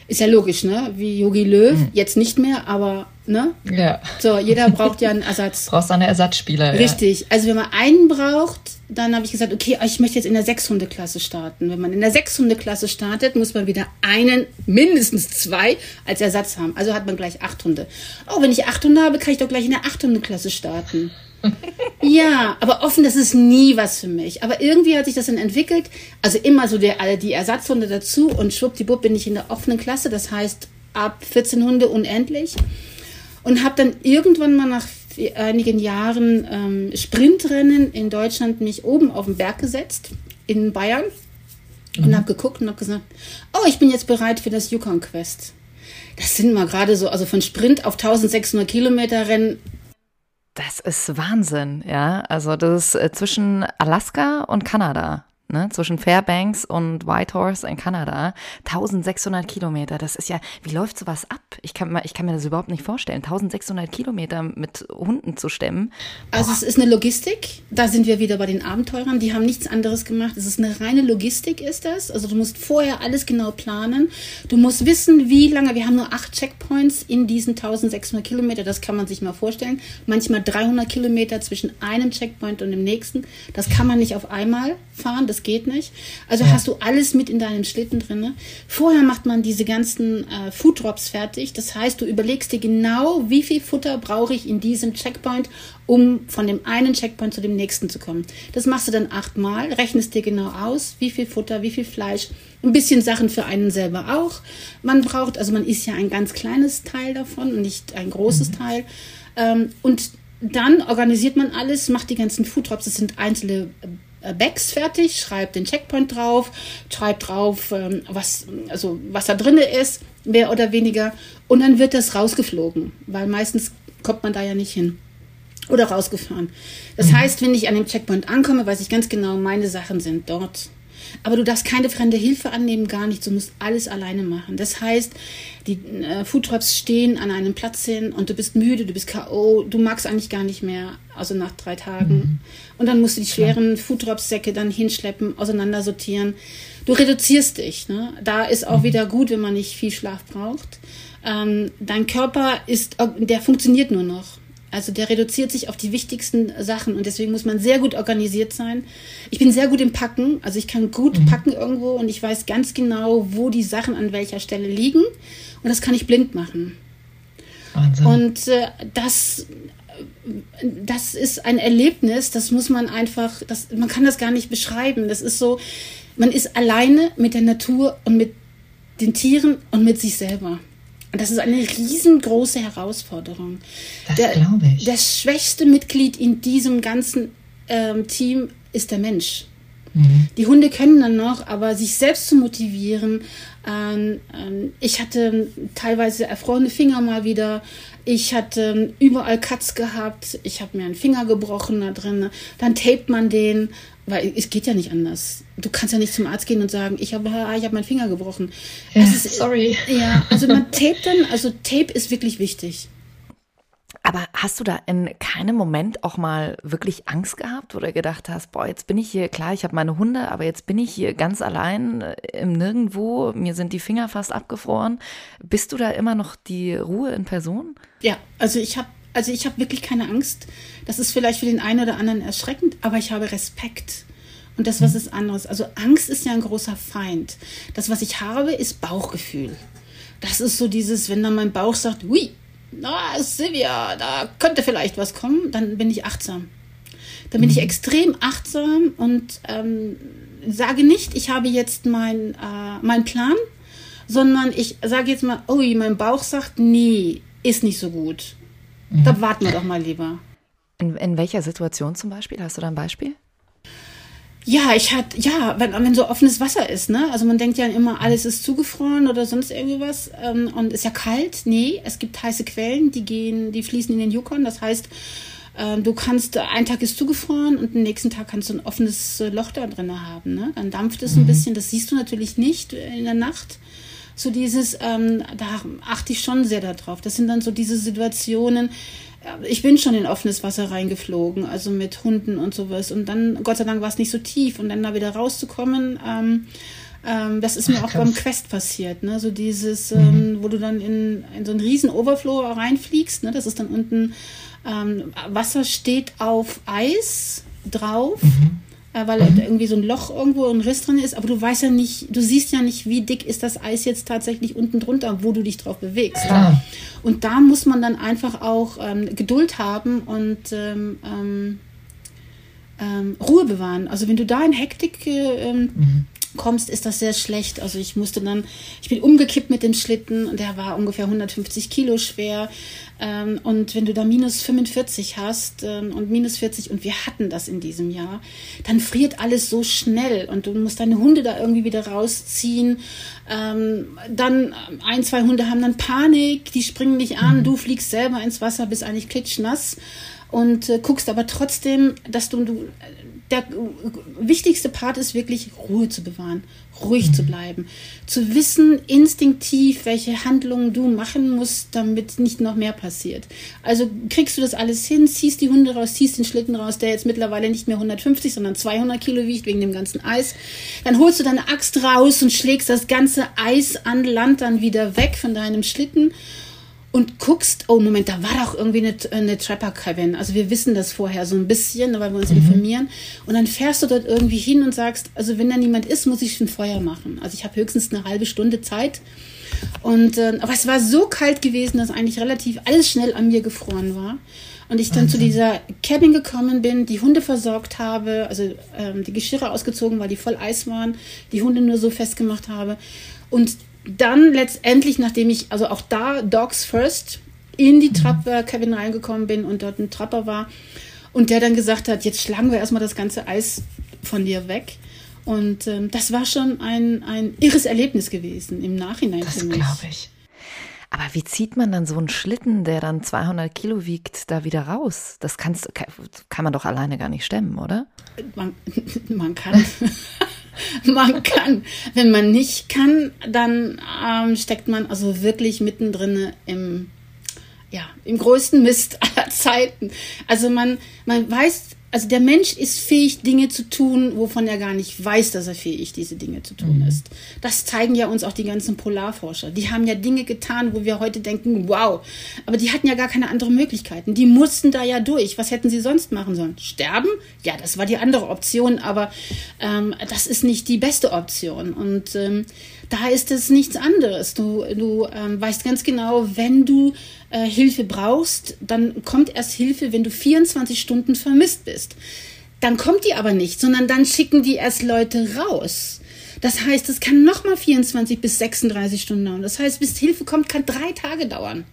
Ist ja logisch, ne? Wie Yogi Löw, mhm. jetzt nicht mehr, aber ne? Ja. So, jeder braucht ja einen Ersatz. [LAUGHS] Brauchst eine Ersatzspieler. Richtig. Ja. Also wenn man einen braucht, dann habe ich gesagt, okay, ich möchte jetzt in der Sechshundeklasse starten. Wenn man in der Sechshundeklasse startet, muss man wieder einen, mindestens zwei als Ersatz haben. Also hat man gleich acht Hunde. Oh, wenn ich acht Hunde habe, kann ich doch gleich in der Achthundeklasse starten. [LAUGHS] ja, aber offen, das ist nie was für mich. Aber irgendwie hat sich das dann entwickelt. Also immer so der, die Ersatzhunde dazu und schwuppdiwupp bin ich in der offenen Klasse. Das heißt, ab 14 Hunde unendlich. Und habe dann irgendwann mal nach einigen Jahren ähm, Sprintrennen in Deutschland mich oben auf den Berg gesetzt, in Bayern. Und mhm. habe geguckt und habe gesagt, oh, ich bin jetzt bereit für das Yukon Quest. Das sind mal gerade so, also von Sprint auf 1600 Kilometer Rennen, das ist Wahnsinn, ja. Also das ist äh, zwischen Alaska und Kanada ne, zwischen Fairbanks und Whitehorse in Kanada. 1600 Kilometer, das ist ja, wie läuft sowas ab? Ich kann, ich kann mir das überhaupt nicht vorstellen. 1600 Kilometer mit Hunden zu stemmen. Also es ist eine Logistik, da sind wir wieder bei den Abenteurern, die haben nichts anderes gemacht. Es ist eine reine Logistik, ist das. Also du musst vorher alles genau planen. Du musst wissen, wie lange, wir haben nur acht Checkpoints in diesen 1600 Kilometer, das kann man sich mal vorstellen. Manchmal 300 Kilometer zwischen einem Checkpoint und dem nächsten. Das kann man nicht auf einmal fahren. Das das geht nicht. Also ja. hast du alles mit in deinem Schlitten drin. Vorher macht man diese ganzen äh, Food Drops fertig. Das heißt, du überlegst dir genau, wie viel Futter brauche ich in diesem Checkpoint, um von dem einen Checkpoint zu dem nächsten zu kommen. Das machst du dann achtmal, rechnest dir genau aus, wie viel Futter, wie viel Fleisch, ein bisschen Sachen für einen selber auch. Man braucht, also man isst ja ein ganz kleines Teil davon und nicht ein großes mhm. Teil. Ähm, und dann organisiert man alles, macht die ganzen Food Drops, das sind einzelne äh, Bags fertig, schreibt den Checkpoint drauf, schreibt drauf, ähm, was, also was da drin ist, mehr oder weniger. Und dann wird das rausgeflogen, weil meistens kommt man da ja nicht hin. Oder rausgefahren. Das mhm. heißt, wenn ich an dem Checkpoint ankomme, weiß ich ganz genau, meine Sachen sind dort. Aber du darfst keine fremde Hilfe annehmen, gar nichts. Du musst alles alleine machen. Das heißt, die äh, Foodtrucks stehen an einem Platz hin und du bist müde, du bist K.O., du magst eigentlich gar nicht mehr, also nach drei Tagen. Mhm. Und dann musst du die schweren Foodtrucks-Säcke dann hinschleppen, auseinandersortieren. Du reduzierst dich. Ne? Da ist auch mhm. wieder gut, wenn man nicht viel Schlaf braucht. Ähm, dein Körper ist, der funktioniert nur noch. Also der reduziert sich auf die wichtigsten Sachen und deswegen muss man sehr gut organisiert sein. Ich bin sehr gut im Packen, also ich kann gut mhm. packen irgendwo und ich weiß ganz genau, wo die Sachen an welcher Stelle liegen und das kann ich blind machen. Wahnsinn. Und äh, das das ist ein Erlebnis, das muss man einfach, das, man kann das gar nicht beschreiben. Das ist so, man ist alleine mit der Natur und mit den Tieren und mit sich selber. Und das ist eine riesengroße Herausforderung. Das glaube ich. Das schwächste Mitglied in diesem ganzen ähm, Team ist der Mensch. Mhm. Die Hunde können dann noch, aber sich selbst zu motivieren. Ähm, ähm, ich hatte teilweise erfrorene Finger mal wieder. Ich hatte überall Cuts gehabt. Ich habe mir einen Finger gebrochen da drin. Dann tapet man den weil es geht ja nicht anders. Du kannst ja nicht zum Arzt gehen und sagen, ich habe ich hab meinen Finger gebrochen. Ja, ist, sorry. Ja, also man tape dann, also Tape ist wirklich wichtig. Aber hast du da in keinem Moment auch mal wirklich Angst gehabt oder gedacht hast, boah, jetzt bin ich hier, klar, ich habe meine Hunde, aber jetzt bin ich hier ganz allein äh, im Nirgendwo, mir sind die Finger fast abgefroren. Bist du da immer noch die Ruhe in Person? Ja, also ich habe also ich habe wirklich keine Angst. Das ist vielleicht für den einen oder anderen erschreckend, aber ich habe Respekt. Und das, was ist anderes? Also Angst ist ja ein großer Feind. Das, was ich habe, ist Bauchgefühl. Das ist so dieses, wenn dann mein Bauch sagt, ui, na, Silvia, da könnte vielleicht was kommen, dann bin ich achtsam. Dann bin mhm. ich extrem achtsam und ähm, sage nicht, ich habe jetzt meinen äh, mein Plan, sondern ich sage jetzt mal, ui, mein Bauch sagt, nee, ist nicht so gut. Mhm. Da warten wir doch mal lieber. In, in welcher Situation zum Beispiel? Hast du da ein Beispiel? Ja, ich hatte, ja, wenn, wenn so offenes Wasser ist, ne? Also man denkt ja immer, alles ist zugefroren oder sonst irgendwie was. Ähm, und ist ja kalt. Nee, es gibt heiße Quellen, die gehen, die fließen in den Yukon. Das heißt, ähm, du kannst, ein Tag ist zugefroren und den nächsten Tag kannst du ein offenes äh, Loch da drin haben. Ne? Dann dampft es mhm. ein bisschen. Das siehst du natürlich nicht in der Nacht. So dieses, ähm, da achte ich schon sehr darauf. Das sind dann so diese Situationen, ich bin schon in offenes Wasser reingeflogen, also mit Hunden und sowas. Und dann, Gott sei Dank, war es nicht so tief. Und dann da wieder rauszukommen, ähm, ähm, das ist mir Ach, auch beim Quest passiert. Ne? So dieses, mhm. ähm, wo du dann in, in so einen riesen Overflow reinfliegst. Ne? Das ist dann unten, ähm, Wasser steht auf Eis drauf. Mhm. Äh, weil mhm. irgendwie so ein Loch irgendwo, ein Riss drin ist, aber du weißt ja nicht, du siehst ja nicht, wie dick ist das Eis jetzt tatsächlich unten drunter, wo du dich drauf bewegst. Ja. Und da muss man dann einfach auch ähm, Geduld haben und ähm, ähm, ähm Ruhe bewahren. Also wenn du da in Hektik äh, ähm, mhm kommst, ist das sehr schlecht. Also ich musste dann, ich bin umgekippt mit dem Schlitten und der war ungefähr 150 Kilo schwer. Ähm, und wenn du da minus 45 hast ähm, und minus 40 und wir hatten das in diesem Jahr, dann friert alles so schnell und du musst deine Hunde da irgendwie wieder rausziehen. Ähm, dann ein, zwei Hunde haben dann Panik, die springen nicht an, mhm. du fliegst selber ins Wasser, bist eigentlich klitschnass und äh, guckst aber trotzdem, dass du, du der wichtigste Part ist wirklich Ruhe zu bewahren, ruhig mhm. zu bleiben, zu wissen instinktiv, welche Handlungen du machen musst, damit nicht noch mehr passiert. Also kriegst du das alles hin, ziehst die Hunde raus, ziehst den Schlitten raus, der jetzt mittlerweile nicht mehr 150, sondern 200 Kilo wiegt wegen dem ganzen Eis. Dann holst du deine Axt raus und schlägst das ganze Eis an Land dann wieder weg von deinem Schlitten und guckst, oh Moment, da war doch irgendwie eine, eine Trapper Cabin. Also wir wissen das vorher so ein bisschen, weil wir uns mhm. informieren. Und dann fährst du dort irgendwie hin und sagst, also wenn da niemand ist, muss ich schon Feuer machen. Also ich habe höchstens eine halbe Stunde Zeit. Und äh, aber es war so kalt gewesen, dass eigentlich relativ alles schnell an mir gefroren war. Und ich dann Wahnsinn. zu dieser Cabin gekommen bin, die Hunde versorgt habe, also ähm, die Geschirre ausgezogen, weil die voll Eis waren, die Hunde nur so festgemacht habe. Und dann letztendlich, nachdem ich also auch da Dogs First in die Trapper-Cabin reingekommen bin und dort ein Trapper war und der dann gesagt hat, jetzt schlagen wir erstmal das ganze Eis von dir weg. Und ähm, das war schon ein, ein irres Erlebnis gewesen im Nachhinein das für mich. Das glaube ich. Aber wie zieht man dann so einen Schlitten, der dann 200 Kilo wiegt, da wieder raus? Das kannst, kann man doch alleine gar nicht stemmen, oder? Man, [LAUGHS] man kann. [LAUGHS] man kann. Wenn man nicht kann, dann ähm, steckt man also wirklich mittendrin im, ja, im größten Mist [LAUGHS] aller Zeiten. Also man, man weiß also der Mensch ist fähig, Dinge zu tun, wovon er gar nicht weiß, dass er fähig, diese Dinge zu tun mhm. ist. Das zeigen ja uns auch die ganzen Polarforscher. Die haben ja Dinge getan, wo wir heute denken, wow, aber die hatten ja gar keine anderen Möglichkeiten. Die mussten da ja durch. Was hätten sie sonst machen sollen? Sterben? Ja, das war die andere Option, aber ähm, das ist nicht die beste Option. Und ähm, da ist es nichts anderes. Du, du ähm, weißt ganz genau, wenn du äh, Hilfe brauchst, dann kommt erst Hilfe, wenn du 24 Stunden vermisst bist. Dann kommt die aber nicht, sondern dann schicken die erst Leute raus. Das heißt, es kann nochmal 24 bis 36 Stunden dauern. Das heißt, bis Hilfe kommt, kann drei Tage dauern.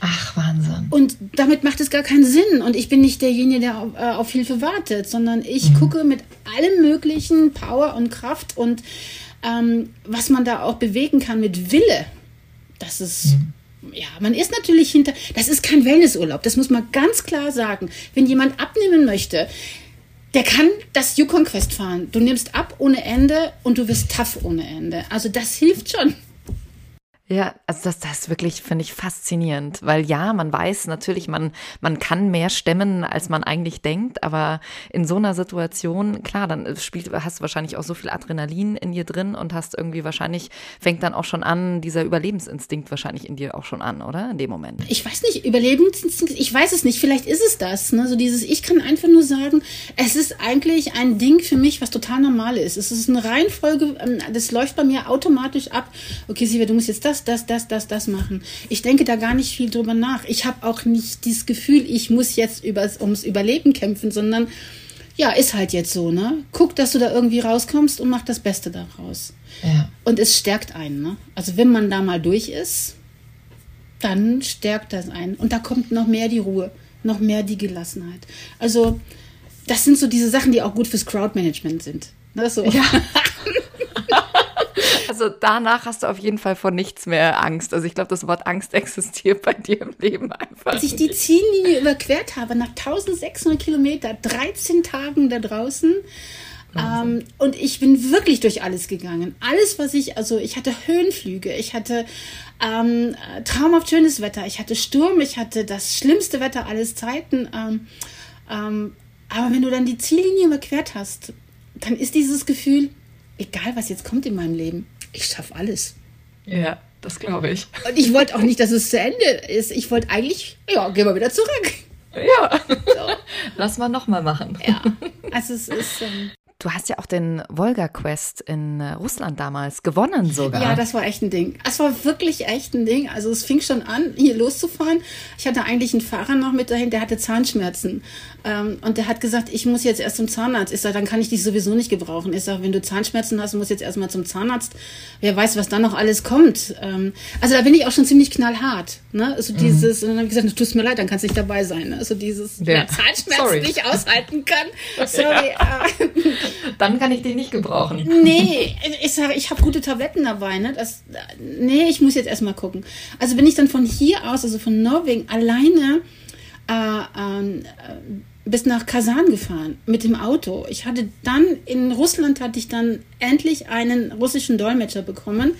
Ach, Wahnsinn. Und damit macht es gar keinen Sinn. Und ich bin nicht derjenige, der auf, äh, auf Hilfe wartet, sondern ich mhm. gucke mit allem möglichen Power und Kraft und ähm, was man da auch bewegen kann mit Wille. Das ist. Mhm ja, man ist natürlich hinter. Das ist kein Wellnessurlaub, das muss man ganz klar sagen. Wenn jemand abnehmen möchte, der kann das Yukon Quest fahren. Du nimmst ab ohne Ende und du wirst tough ohne Ende. Also das hilft schon. Ja, also das, das ist wirklich, finde ich, faszinierend, weil ja, man weiß natürlich, man, man kann mehr stemmen, als man eigentlich denkt, aber in so einer Situation, klar, dann spielt, hast du wahrscheinlich auch so viel Adrenalin in dir drin und hast irgendwie wahrscheinlich, fängt dann auch schon an, dieser Überlebensinstinkt wahrscheinlich in dir auch schon an, oder? In dem Moment. Ich weiß nicht, Überlebensinstinkt, ich weiß es nicht, vielleicht ist es das, ne, so dieses, ich kann einfach nur sagen, es ist eigentlich ein Ding für mich, was total normal ist. Es ist eine Reihenfolge, ähm, das läuft bei mir automatisch ab. Okay, Silvia, du musst jetzt das das, das, das, das, machen. Ich denke da gar nicht viel drüber nach. Ich habe auch nicht dieses Gefühl, ich muss jetzt übers, ums Überleben kämpfen, sondern ja, ist halt jetzt so, ne? Guck, dass du da irgendwie rauskommst und mach das Beste daraus. Ja. Und es stärkt einen, ne? Also wenn man da mal durch ist, dann stärkt das einen. Und da kommt noch mehr die Ruhe, noch mehr die Gelassenheit. Also, das sind so diese Sachen, die auch gut fürs Crowdmanagement sind. Ne? So. Ja. [LAUGHS] [LAUGHS] Also danach hast du auf jeden Fall vor nichts mehr Angst. Also ich glaube, das Wort Angst [LAUGHS] existiert bei dir im Leben einfach. Als ich die Ziellinie überquert habe, nach 1600 Kilometer, 13 Tagen da draußen, ähm, und ich bin wirklich durch alles gegangen. Alles, was ich, also ich hatte Höhenflüge, ich hatte ähm, traumhaft schönes Wetter, ich hatte Sturm, ich hatte das schlimmste Wetter alles Zeiten. Ähm, ähm, aber wenn du dann die Ziellinie überquert hast, dann ist dieses Gefühl, egal was jetzt kommt in meinem Leben, ich schaffe alles. Ja, das glaube ich. Und ich wollte auch nicht, dass es zu Ende ist. Ich wollte eigentlich, ja, gehen wir wieder zurück. Ja. So. [LAUGHS] Lass mal nochmal machen. Ja. Also es ist. Ähm, Du hast ja auch den Volga Quest in äh, Russland damals gewonnen sogar. Ja, das war echt ein Ding. Es war wirklich echt ein Ding. Also es fing schon an, hier loszufahren. Ich hatte eigentlich einen Fahrer noch mit dahin, der hatte Zahnschmerzen. Ähm, und der hat gesagt, ich muss jetzt erst zum Zahnarzt. Ich sage, dann kann ich dich sowieso nicht gebrauchen. Ich sage, wenn du Zahnschmerzen hast, musst jetzt erstmal zum Zahnarzt. Wer weiß, was dann noch alles kommt. Ähm, also da bin ich auch schon ziemlich knallhart. Ne? Also mhm. dieses, und dann habe ich gesagt, tut mir leid, dann kannst du nicht dabei sein. Also dieses, ja. wer Zahnschmerzen Sorry. nicht aushalten kann. [LAUGHS] Sorry. Ja. Dann kann ich dich nicht gebrauchen. Nee, ich sage, ich habe gute Tabletten dabei. Ne? Das, nee, ich muss jetzt erstmal gucken. Also bin ich dann von hier aus, also von Norwegen, alleine äh, äh, bis nach Kasan gefahren mit dem Auto. Ich hatte dann, in Russland hatte ich dann endlich einen russischen Dolmetscher bekommen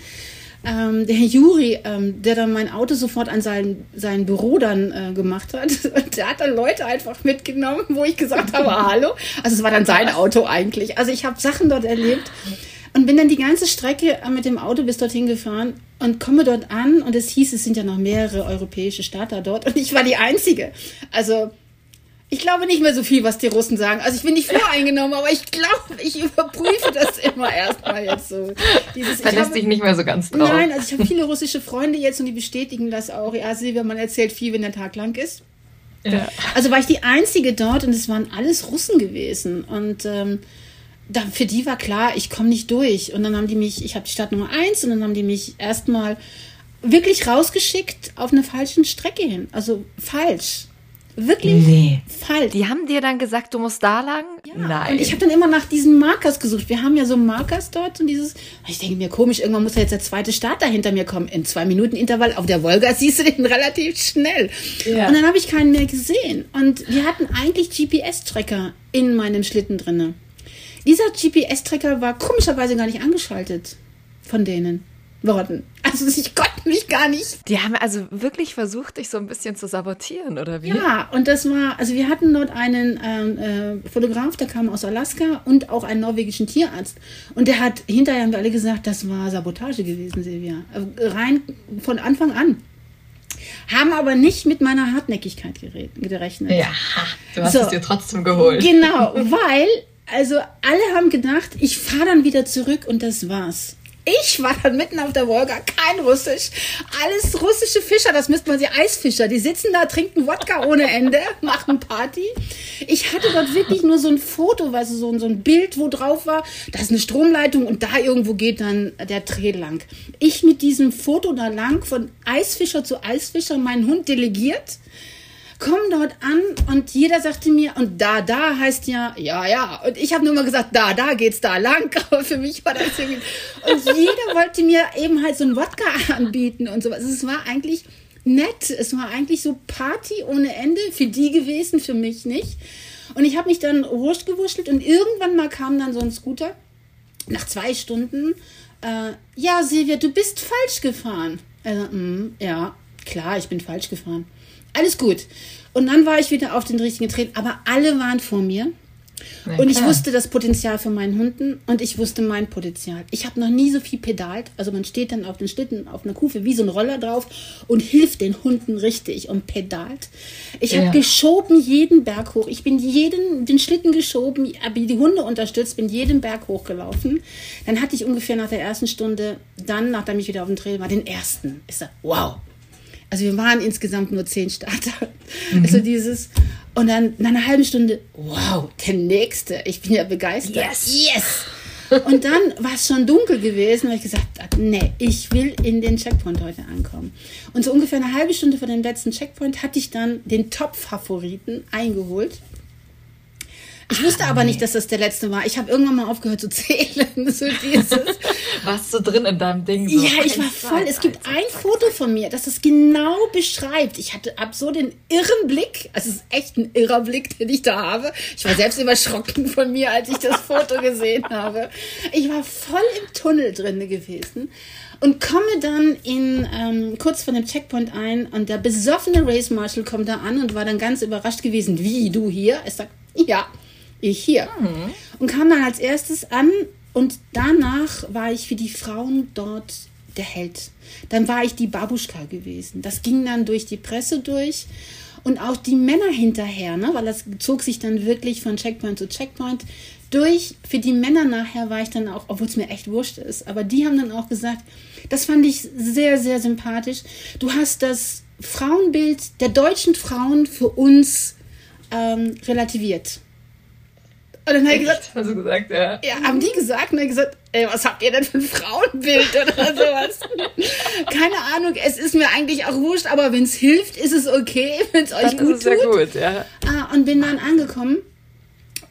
ähm, der Herr Juri, ähm, der dann mein Auto sofort an sein, sein Büro dann äh, gemacht hat. Und [LAUGHS] der hat dann Leute einfach mitgenommen, wo ich gesagt habe, [LAUGHS] hallo. Also es war dann sein Auto eigentlich. Also ich habe Sachen dort erlebt und bin dann die ganze Strecke äh, mit dem Auto bis dorthin gefahren und komme dort an und es hieß, es sind ja noch mehrere europäische Starter dort und ich war die Einzige. Also ich glaube nicht mehr so viel, was die Russen sagen. Also ich bin nicht voreingenommen, aber ich glaube, ich überprüfe das immer erstmal jetzt so. Dieses, Verlässt dich nicht mehr so ganz drauf. Nein, also ich habe viele russische Freunde jetzt und die bestätigen das auch. Ja, Silvia, man erzählt viel, wenn der Tag lang ist. Ja. Also war ich die Einzige dort und es waren alles Russen gewesen. Und ähm, da, für die war klar, ich komme nicht durch. Und dann haben die mich, ich habe die Stadt Nummer eins und dann haben die mich erstmal wirklich rausgeschickt auf eine falschen Strecke hin. Also falsch. Wirklich nee. falsch. Die haben dir dann gesagt, du musst da lang? Ja, Nein. Und ich habe dann immer nach diesen Markers gesucht. Wir haben ja so Markers dort und dieses. Ich denke mir, komisch, irgendwann muss ja jetzt der zweite Starter hinter mir kommen. In zwei Minuten Intervall auf der Wolga siehst du den relativ schnell. Ja. Und dann habe ich keinen mehr gesehen. Und wir hatten eigentlich GPS-Tracker in meinem Schlitten drinne. Dieser GPS-Tracker war komischerweise gar nicht angeschaltet von denen worden. Also ich konnte mich gar nicht. Die haben also wirklich versucht, dich so ein bisschen zu sabotieren, oder wie? Ja, und das war, also wir hatten dort einen ähm, äh, Fotograf, der kam aus Alaska und auch einen norwegischen Tierarzt. Und der hat, hinterher haben wir alle gesagt, das war Sabotage gewesen, Silvia. Äh, rein von Anfang an. Haben aber nicht mit meiner Hartnäckigkeit gerechnet. Ja, du hast so, es dir trotzdem geholt. Genau, weil, also alle haben gedacht, ich fahre dann wieder zurück und das war's. Ich war dann mitten auf der Wolga, kein Russisch. Alles russische Fischer, das müsste man sie Eisfischer. Die sitzen da, trinken Wodka ohne Ende, [LAUGHS] machen Party. Ich hatte dort wirklich nur so ein Foto, weißt du, so, so ein Bild, wo drauf war, da ist eine Stromleitung und da irgendwo geht dann der Dreh lang. Ich mit diesem Foto da lang von Eisfischer zu Eisfischer, meinen Hund delegiert komme dort an und jeder sagte mir, und da, da heißt ja, ja, ja. Und ich habe nur mal gesagt, da, da geht's da lang. [LAUGHS] Aber für mich war das irgendwie. Und jeder wollte mir eben halt so ein Wodka [LAUGHS] anbieten und sowas. Es war eigentlich nett. Es war eigentlich so Party ohne Ende. Für die gewesen, für mich nicht. Und ich habe mich dann wurscht gewurschtelt und irgendwann mal kam dann so ein Scooter. Nach zwei Stunden. Äh, ja, Silvia, du bist falsch gefahren. Also, mh, ja, klar, ich bin falsch gefahren. Alles gut. Und dann war ich wieder auf den richtigen Trail, aber alle waren vor mir. Na Und ich klar. wusste das Potenzial von meinen Hunden und ich wusste mein Potenzial. Ich habe noch nie so viel pedalt. Also man steht dann auf den Schlitten, auf einer Kufe wie so ein Roller drauf und hilft den Hunden richtig und pedalt. Ich habe Ja. geschoben jeden Berg hoch. Ich bin jeden, den Schlitten geschoben, habe die Hunde unterstützt, bin jeden Berg hochgelaufen. Dann hatte ich ungefähr nach der ersten Stunde, dann, nachdem ich wieder auf dem Trail war, den ersten. Ich sag, wow, also wir waren insgesamt nur zehn Starter. Also dieses, und dann nach einer halben Stunde, wow, der nächste. Ich bin ja begeistert. Yes. Yes! Und dann war es schon dunkel gewesen, weil ich gesagt habe, nee, ich will in den Checkpoint heute ankommen. Und so ungefähr eine halbe Stunde vor dem letzten Checkpoint hatte ich dann den Top-Favoriten eingeholt. Ich wusste aber nicht, dass das der letzte war. Ich habe irgendwann mal aufgehört zu [LAUGHS] zählen. So dieses, [LAUGHS] Warst du drin in deinem Ding? So? ja, ich war voll. Es gibt ein Foto von mir, das das genau beschreibt. Ich hatte ab so den irren Blick. Also es ist echt ein irrer Blick, den ich da habe. Ich war selbst überschrocken von mir, als ich das Foto gesehen habe. Ich war voll im Tunnel drin gewesen und komme dann in ähm, kurz vor dem Checkpoint ein und der besoffene Race Marshal kommt da an und war dann ganz überrascht gewesen. Wie du hier? Ich sag ja, ich hier und kam dann als erstes an und danach war ich für die Frauen dort der Held. Dann war ich die Babuschka gewesen. Das ging dann durch die Presse durch und auch die Männer hinterher, ne? weil das zog sich dann wirklich von Checkpoint zu Checkpoint durch. Für die Männer nachher war ich dann auch, obwohl es mir echt wurscht ist, aber die haben dann auch gesagt, das fand ich sehr, sehr sympathisch. Du hast das Frauenbild der deutschen Frauen für uns ähm, relativiert. Und dann habe ich gesagt? Hast du gesagt, ja. ja, haben die gesagt, ne, gesagt, ey, was habt ihr denn für ein Frauenbild oder sowas? [LAUGHS] Keine Ahnung, es ist mir eigentlich auch wurscht, aber wenn es hilft, ist es okay, wenn es euch Dann gut ist es tut. ja gut, ja. Ah, und bin dann angekommen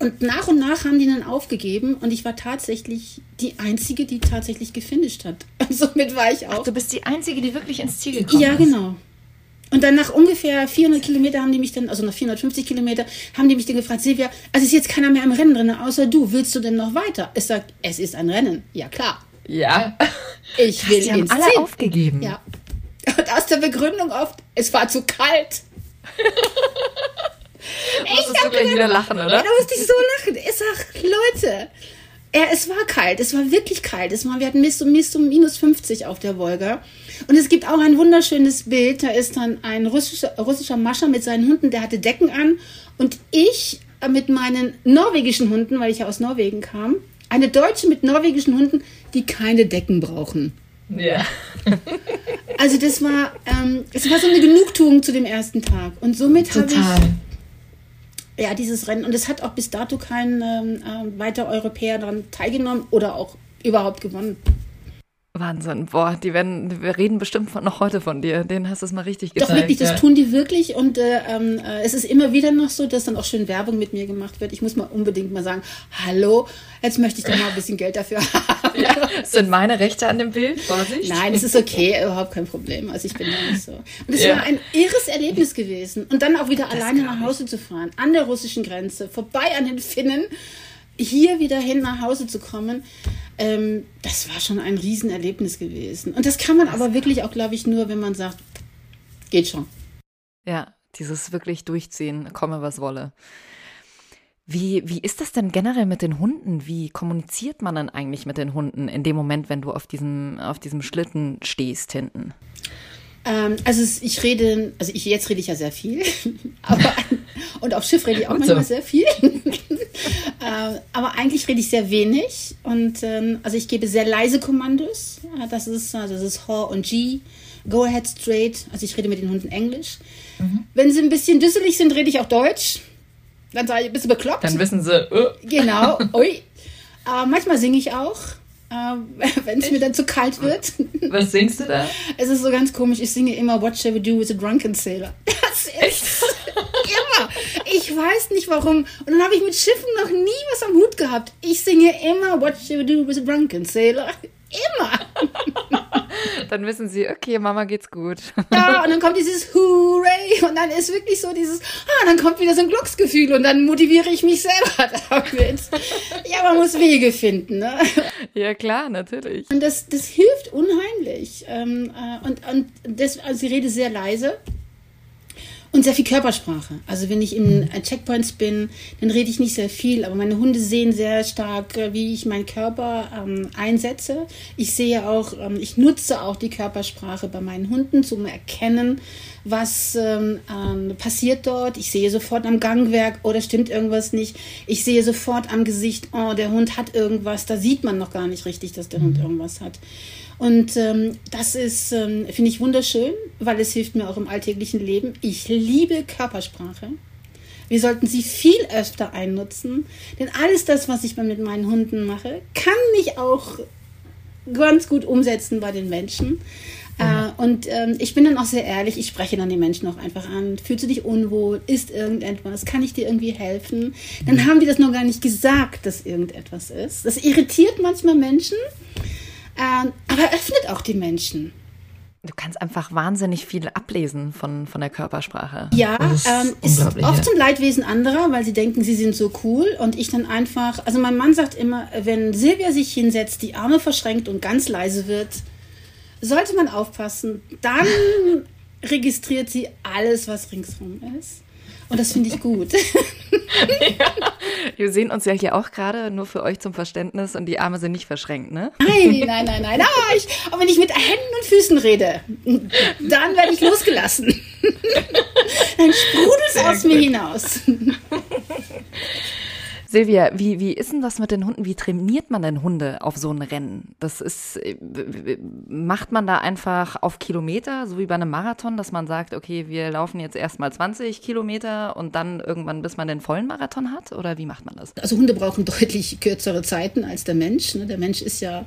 und nach und nach haben die dann aufgegeben und ich war tatsächlich die Einzige, die tatsächlich gefinisht hat. [LAUGHS] Und somit war ich auch. Du bist die Einzige, die wirklich ins Ziel gekommen Ja, ist. genau. Und dann nach ungefähr 400 Kilometer haben die mich dann, also nach 450 Kilometer, haben die mich dann gefragt, Silvia, also ist jetzt keiner mehr im Rennen drin, außer du, willst du denn noch weiter? Ich sag, es ist ein Rennen. Ja, klar. Ja. [LAUGHS] Ich will die haben ins alle Ziel. aufgegeben. Ja. Und aus der Begründung oft, es war zu kalt. [LAUGHS] Musstest du gleich wieder lachen, Ja, oder? da musste ich so lachen. Ich sag, Leute, ja, es war kalt, es war wirklich kalt. Es war, wir hatten bis, bis zu minus 50 auf der Wolga. Und es gibt auch ein wunderschönes Bild. Da ist dann ein russischer, russischer Mascher mit seinen Hunden, der hatte Decken an. Und ich äh, mit meinen norwegischen Hunden, weil ich ja aus Norwegen kam, eine Deutsche mit norwegischen Hunden, die keine Decken brauchen. Ja. Also das war, ähm, es war so eine Genugtuung zu dem ersten Tag. Und somit habe ich Total. Ja, dieses Rennen. Und es hat auch bis dato kein ähm, äh, weiter Europäer daran teilgenommen oder auch überhaupt gewonnen. Wahnsinn. Boah, die werden, wir reden bestimmt von, noch heute von dir. Den hast du es mal richtig Doch gezeigt. wirklich, das ja. tun die wirklich. Und äh, ähm, äh, es ist immer wieder noch so, dass dann auch schön Werbung mit mir gemacht wird. Ich muss mal unbedingt mal sagen, hallo, jetzt möchte ich doch mal ein bisschen Geld dafür haben. [LAUGHS] Ja. Sind meine Rechte an dem Bild? Vorsicht. Nein, es ist okay, überhaupt kein Problem. Also ich bin da nicht so. Und es Ja. war ein irres Erlebnis gewesen. Und dann auch wieder alleine glaub nach Hause zu fahren, an der russischen Grenze, vorbei an den Finnen, hier wieder hin nach Hause zu kommen, ähm, das war schon ein Riesenerlebnis gewesen. Und das kann man aber wirklich auch, glaube ich, nur, wenn man sagt, geht schon. Ja, dieses wirklich durchziehen, komme was wolle. Wie, wie ist das denn generell mit den Hunden? Wie kommuniziert man dann eigentlich mit den Hunden in dem Moment, wenn du auf diesem, auf diesem Schlitten stehst hinten? Ähm, also ich rede, also ich jetzt rede ich ja sehr viel, [LAUGHS] aber und auf Schiff rede ich auch manchmal so. sehr viel. Ähm, aber eigentlich rede ich sehr wenig und ähm, also ich gebe sehr leise Kommandos. Ja, Das ist also das ist H und G, Go ahead straight. Also ich rede mit den Hunden Englisch. Mhm. Wenn sie ein bisschen düsselig sind, rede ich auch Deutsch. Dann sage ich, bist du bekloppt? Dann wissen sie, äh, Genau. [LAUGHS] Ui. Äh, manchmal singe ich auch, äh, [LAUGHS] wenn es mir dann zu kalt wird. was singst du da? Es ist so ganz komisch. Ich singe immer What shall we do with a drunken sailor? [LAUGHS] Das ist immer. Ich weiß nicht warum. Und dann habe ich mit Schiffen noch nie was am Hut gehabt. Ich singe immer What shall we do with a drunken sailor? Immer. Dann wissen sie, okay, Mama geht's gut. Ja, und dann kommt dieses Hooray und dann ist wirklich so dieses, ah, dann kommt wieder so ein Glücksgefühl und dann motiviere ich mich selber [LAUGHS] damit. Ja, man muss Wege finden. Ne? Ja, klar, natürlich. Und das, das hilft unheimlich. Ähm, äh, und und das, also ich rede sehr leise. Und sehr viel Körpersprache. Also wenn ich in Checkpoints bin, dann rede ich nicht sehr viel, aber meine Hunde sehen sehr stark, äh, wie ich meinen Körper ähm, einsetze. Ich sehe auch, ähm, ich nutze auch die Körpersprache bei meinen Hunden zum Erkennen, was ähm, ähm, passiert dort. Ich sehe sofort am Gangwerk, oder oh, stimmt irgendwas nicht. Ich sehe sofort am Gesicht, oh, der Hund hat irgendwas. Da sieht man noch gar nicht richtig, dass der Hund mhm. irgendwas hat. Und ähm, das ist, ähm, finde ich, wunderschön, weil es hilft mir auch im alltäglichen Leben. Ich liebe Körpersprache. Wir sollten sie viel öfter einnutzen, denn alles das, was ich mit meinen Hunden mache, kann ich auch ganz gut umsetzen bei den Menschen. Ja. Äh, und ähm, ich bin dann auch sehr ehrlich, ich spreche dann die Menschen auch einfach an. Fühlst du dich unwohl? Ist irgendetwas? Kann ich dir irgendwie helfen? Dann haben die das noch gar nicht gesagt, dass irgendetwas ist. Das irritiert manchmal Menschen. Ähm, aber öffnet auch die Menschen. Du kannst einfach wahnsinnig viel ablesen von, von der Körpersprache. Ja, ist, ähm, ist oft ja. zum Leidwesen anderer, weil sie denken, sie sind so cool und ich dann einfach, also mein Mann sagt immer, wenn Silvia sich hinsetzt, die Arme verschränkt und ganz leise wird, sollte man aufpassen, dann [LAUGHS] registriert sie alles, was ringsherum ist. Und das finde ich gut. [LAUGHS] ja. Wir sehen uns ja hier auch gerade, nur für euch zum Verständnis, und die Arme sind nicht verschränkt, ne? Nein, nein, nein, nein. Ah, ich, aber wenn ich mit Händen und Füßen rede, dann werde ich losgelassen. [LAUGHS] dann sprudelt es aus gut. mir hinaus. [LAUGHS] Silvia, wie, wie ist denn das mit den Hunden? Wie trainiert man denn Hunde auf so ein Rennen? Das ist, macht man da einfach auf Kilometer, so wie bei einem Marathon, dass man sagt, okay, wir laufen jetzt erstmal 20 Kilometer und dann irgendwann, bis man den vollen Marathon hat? Oder wie macht man das? Also Hunde brauchen deutlich kürzere Zeiten als der Mensch. Ne? Der Mensch ist ja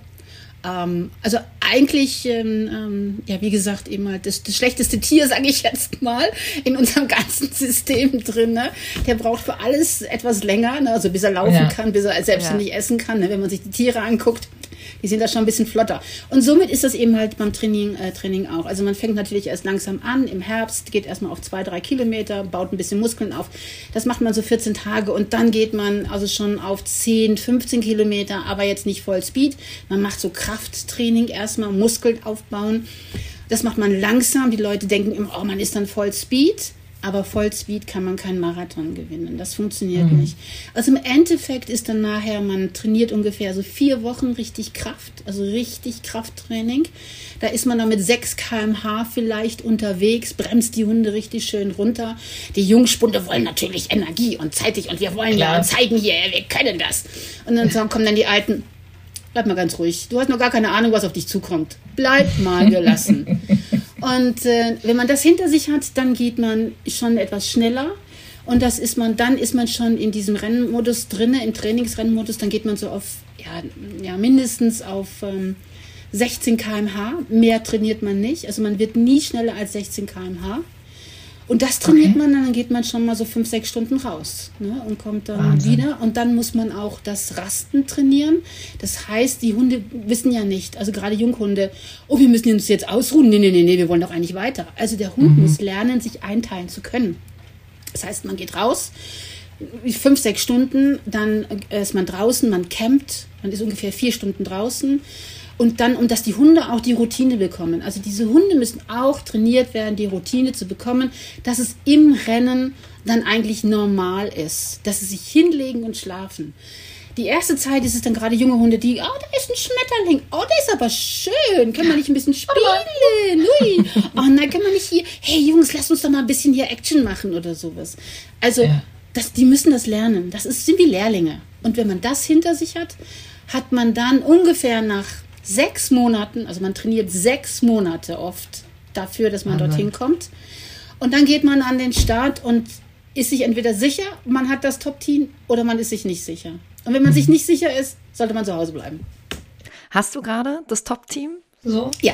ähm, also eigentlich, ähm, ähm, ja, wie gesagt, eben halt das, das schlechteste Tier, [LAUGHS] sage ich jetzt mal, in unserem ganzen [LAUGHS] System drin. Ne? Der braucht für alles etwas länger, ne? also bis er laufen ja. kann, bis er selbstständig ja. essen kann. Ne? Wenn man sich die Tiere anguckt, die sind da schon ein bisschen flotter. Und somit ist das eben halt beim Training, äh, Training auch. Also man fängt natürlich erst langsam an, im Herbst geht erstmal auf zwei, drei Kilometer, baut ein bisschen Muskeln auf. Das macht man so 14 Tage und dann geht man also schon auf 10, 15 Kilometer, aber jetzt nicht voll Speed. Man macht so Krafttraining erstmal, Muskeln aufbauen. Das macht man langsam. Die Leute denken immer, oh, man ist dann voll Speed aber Vollspeed kann man keinen Marathon gewinnen. Das funktioniert mhm. nicht. Also im Endeffekt ist dann nachher, man trainiert ungefähr so vier Wochen richtig Kraft, also richtig Krafttraining. Da ist man dann mit 6 kmh vielleicht unterwegs, bremst die Hunde richtig schön runter. Die Jungspunde wollen natürlich Energie und zeitig und wir wollen Klar. ja zeigen hier, wir können das. Und dann kommen dann die Alten, bleib mal ganz ruhig. Du hast noch gar keine Ahnung, was auf dich zukommt. Bleib mal gelassen. [LAUGHS] Und äh, wenn man das hinter sich hat, dann geht man schon etwas schneller. Und das ist man, dann ist man schon in diesem Rennmodus drinne, im Trainingsrennmodus, dann geht man so auf, ja, ja mindestens auf ähm, 16 km/h. Mehr trainiert man nicht. Also man wird nie schneller als 16 km/h. Und das trainiert okay. man, dann geht man schon mal so fünf, sechs Stunden raus ne, und kommt dann Wahnsinn. wieder. Und dann muss man auch das Rasten trainieren. Das heißt, die Hunde wissen ja nicht, also gerade Junghunde, oh, wir müssen uns jetzt ausruhen. Nee, nee, nee, nee, wir wollen doch eigentlich weiter. Also der Hund mhm. muss lernen, sich einteilen zu können. Das heißt, man geht raus, fünf, sechs Stunden, dann ist man draußen, man campt, man ist ungefähr vier Stunden draußen und dann, um dass die Hunde auch die Routine bekommen. Also diese Hunde müssen auch trainiert werden, die Routine zu bekommen, dass es im Rennen dann eigentlich normal ist, dass sie sich hinlegen und schlafen. Die erste Zeit ist es dann gerade junge Hunde, die, oh, da ist ein Schmetterling, oh, der ist aber schön, können wir nicht ein bisschen spielen? Ui. Oh nein, können wir nicht hier, hey Jungs, lass uns doch mal ein bisschen hier Action machen oder sowas. Also, ja. das, die müssen das lernen. Das ist, sind wie Lehrlinge. Und wenn man das hinter sich hat, hat man dann ungefähr nach sechs Monaten, also man trainiert sechs Monate oft dafür, dass man mhm. dorthin kommt. Und dann geht man an den Start und ist sich entweder sicher, man hat das Top-Team oder man ist sich nicht sicher. Und wenn man mhm. sich nicht sicher ist, sollte man zu Hause bleiben. Hast du gerade das Top-Team? So? Ja.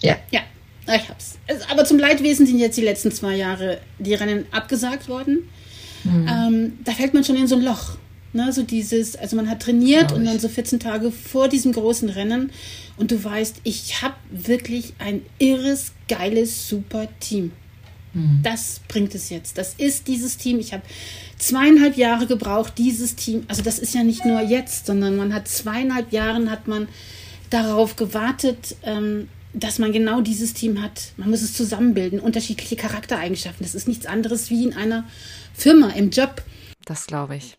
Ja. Ja. Ich hab's. Aber zum Leidwesen sind jetzt die letzten zwei Jahre die Rennen abgesagt worden. Mhm. Ähm, da fällt man schon in so ein Loch. Ne, so dieses, also man hat trainiert und dann so 14 Tage vor diesem großen Rennen und du weißt, ich habe wirklich ein irres, geiles, super Team. Mhm. Das bringt es jetzt. Das ist dieses Team. Ich habe zweieinhalb Jahre gebraucht, dieses Team. Also das ist ja nicht nur jetzt, sondern man hat zweieinhalb Jahren hat man darauf gewartet, ähm, dass man genau dieses Team hat. Man muss es zusammenbilden, unterschiedliche Charaktereigenschaften. Das ist nichts anderes wie in einer Firma, im Job. Das glaube ich.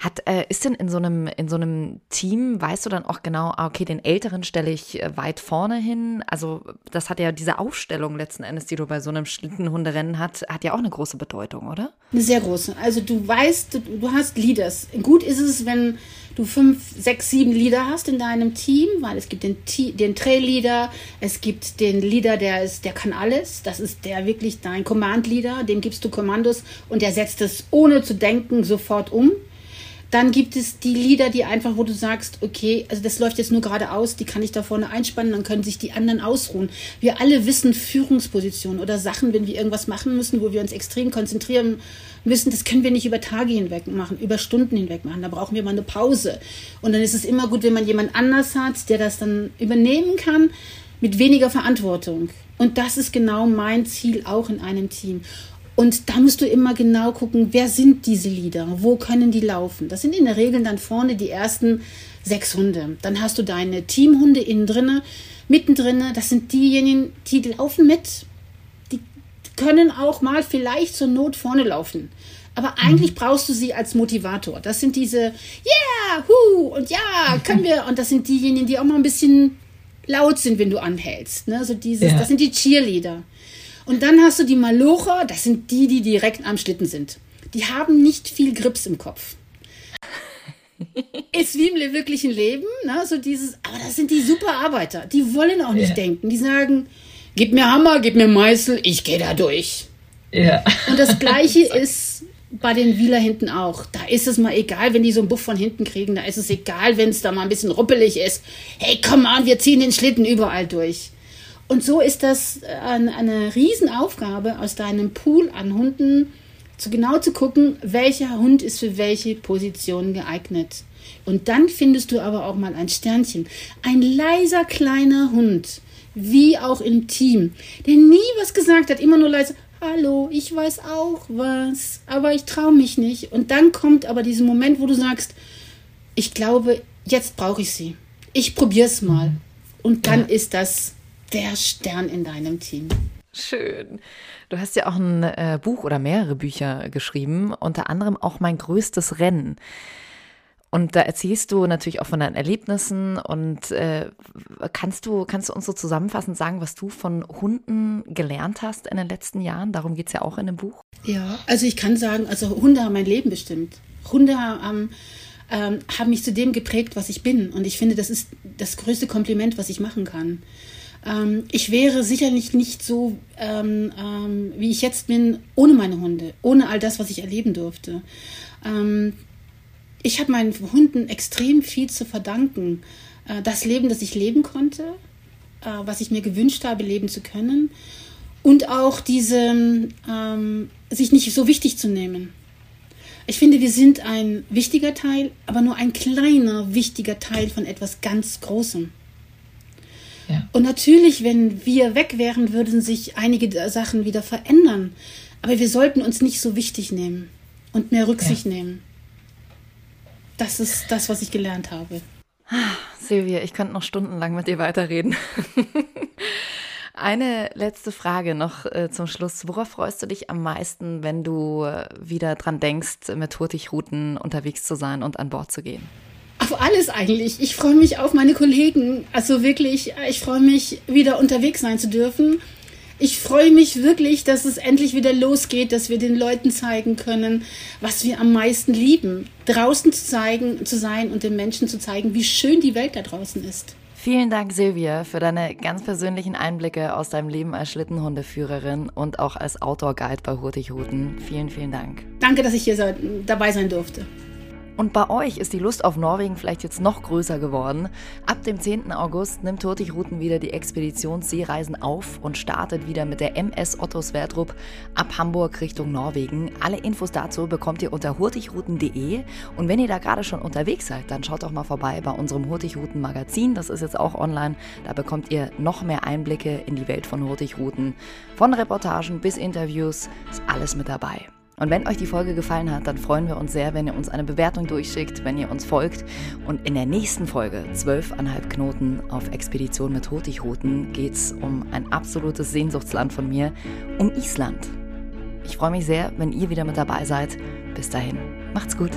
Hat, äh, ist denn in so einem, in so einem Team, weißt du dann auch genau, ah, okay, den Älteren stelle ich äh, weit vorne hin? Also, das hat ja diese Aufstellung letzten Endes, die du bei so einem Schlittenhunderennen hat, hat ja auch eine große Bedeutung, oder? Eine sehr große. Also du weißt, du, du hast Leaders. Gut ist es, wenn du fünf, sechs, sieben Leader hast in deinem Team, weil es gibt den, den Trail-Leader, es gibt den Leader, der ist, der kann alles. Das ist der wirklich dein Command-Leader, dem gibst du Kommandos und der setzt es ohne zu denken sofort um. Dann gibt es die Lieder, die einfach, wo du sagst, okay, also das läuft jetzt nur geradeaus, die kann ich da vorne einspannen, dann können sich die anderen ausruhen. Wir alle wissen Führungspositionen oder Sachen, wenn wir irgendwas machen müssen, wo wir uns extrem konzentrieren müssen, das können wir nicht über Tage hinweg machen, über Stunden hinweg machen. Da brauchen wir mal eine Pause. Und dann ist es immer gut, wenn man jemand anders hat, der das dann übernehmen kann mit weniger Verantwortung. Und das ist genau mein Ziel auch in einem Team. Und da musst du immer genau gucken, wer sind diese Lieder, wo können die laufen. Das sind in der Regel dann vorne die ersten sechs Hunde. Dann hast du deine Teamhunde innen drinne, mittendrin. Das sind diejenigen, die laufen mit. Die können auch mal vielleicht zur Not vorne laufen. Aber eigentlich mhm. brauchst du sie als Motivator. Das sind diese, yeah, hu, und ja, können wir. Und das sind diejenigen, die auch mal ein bisschen laut sind, wenn du anhältst. Ne? So dieses, ja. Das sind die Cheerleader. Und dann hast du die Malocher, das sind die, die direkt am Schlitten sind. Die haben nicht viel Grips im Kopf. [LAUGHS] Ist wie im wirklichen Leben, ne? so dieses, aber das sind die super Arbeiter. Die wollen auch nicht ja. denken. Die sagen, gib mir Hammer, gib mir Meißel, ich gehe da durch. Ja. Und das Gleiche [LAUGHS] ist bei den Wieler hinten auch. Da ist es mal egal, wenn die so einen Buff von hinten kriegen. Da ist es egal, wenn es da mal ein bisschen ruppelig ist. Hey, komm an, wir ziehen den Schlitten überall durch. Und so ist das eine, eine Riesenaufgabe aus deinem Pool an Hunden, zu genau zu gucken, welcher Hund ist für welche Position geeignet. Und dann findest du aber auch mal ein Sternchen. Ein leiser kleiner Hund, wie auch im Team, der nie was gesagt hat, immer nur leise, hallo, ich weiß auch was, aber ich traue mich nicht. Und dann kommt aber dieser Moment, wo du sagst, ich glaube, jetzt brauche ich sie. Ich probiere es mal. Und dann ja. ist das der Stern in deinem Team. Schön. Du hast ja auch ein äh, Buch oder mehrere Bücher geschrieben, unter anderem auch Mein größtes Rennen. Und da erzählst du natürlich auch von deinen Erlebnissen und äh, kannst du, kannst du uns so zusammenfassend sagen, was du von Hunden gelernt hast in den letzten Jahren? Darum geht es ja auch in dem Buch. Ja, also ich kann sagen, also Hunde haben mein Leben bestimmt. Hunde haben, ähm, haben mich zu dem geprägt, was ich bin. Und ich finde, das ist das größte Kompliment, was ich machen kann. Ähm, ich wäre sicherlich nicht so, ähm, ähm, wie ich jetzt bin, ohne meine Hunde, ohne all das, was ich erleben durfte. Ähm, ich habe meinen Hunden extrem viel zu verdanken. Äh, das Leben, das ich leben konnte, äh, was ich mir gewünscht habe, leben zu können. Und auch diese, ähm, sich nicht so wichtig zu nehmen. Ich finde, wir sind ein wichtiger Teil, aber nur ein kleiner, wichtiger Teil von etwas ganz Großem. Und natürlich, wenn wir weg wären, würden sich einige Sachen wieder verändern. Aber wir sollten uns nicht so wichtig nehmen und mehr Rücksicht ja. nehmen. Das ist das, was ich gelernt habe. Ah, Silvia, ich könnte noch stundenlang mit dir weiterreden. [LAUGHS] Eine letzte Frage noch äh, zum Schluss. Worauf freust du dich am meisten, wenn du äh, wieder dran denkst, mit Hurtigruten unterwegs zu sein und an Bord zu gehen? Auf alles eigentlich. Ich freue mich auf meine Kollegen. Also wirklich, ich freue mich, wieder unterwegs sein zu dürfen. Ich freue mich wirklich, dass es endlich wieder losgeht, dass wir den Leuten zeigen können, was wir am meisten lieben. Draußen zu zeigen, zu sein und den Menschen zu zeigen, wie schön die Welt da draußen ist. Vielen Dank, Silvia, für deine ganz persönlichen Einblicke aus deinem Leben als Schlittenhundeführerin und auch als Outdoor-Guide bei Hurtigruten. Vielen, vielen Dank. Danke, dass ich hier dabei sein durfte. Und bei euch ist die Lust auf Norwegen vielleicht jetzt noch größer geworden. Ab dem 10. August nimmt Hurtigruten wieder die Expeditionsseereisen auf und startet wieder mit der MS Otto Sverdrup ab Hamburg Richtung Norwegen. Alle Infos dazu bekommt ihr unter hurtigruten.de. Und wenn ihr da gerade schon unterwegs seid, dann schaut doch mal vorbei bei unserem Hurtigruten Magazin. Das ist jetzt auch online. Da bekommt ihr noch mehr Einblicke in die Welt von Hurtigruten. Von Reportagen bis Interviews ist alles mit dabei. Und wenn euch die Folge gefallen hat, dann freuen wir uns sehr, wenn ihr uns eine Bewertung durchschickt, wenn ihr uns folgt. Und in der nächsten Folge, 12,5 Knoten auf Expedition mit Hurtigruten, geht es um ein absolutes Sehnsuchtsland von mir, um Island. Ich freue mich sehr, wenn ihr wieder mit dabei seid. Bis dahin, macht's gut.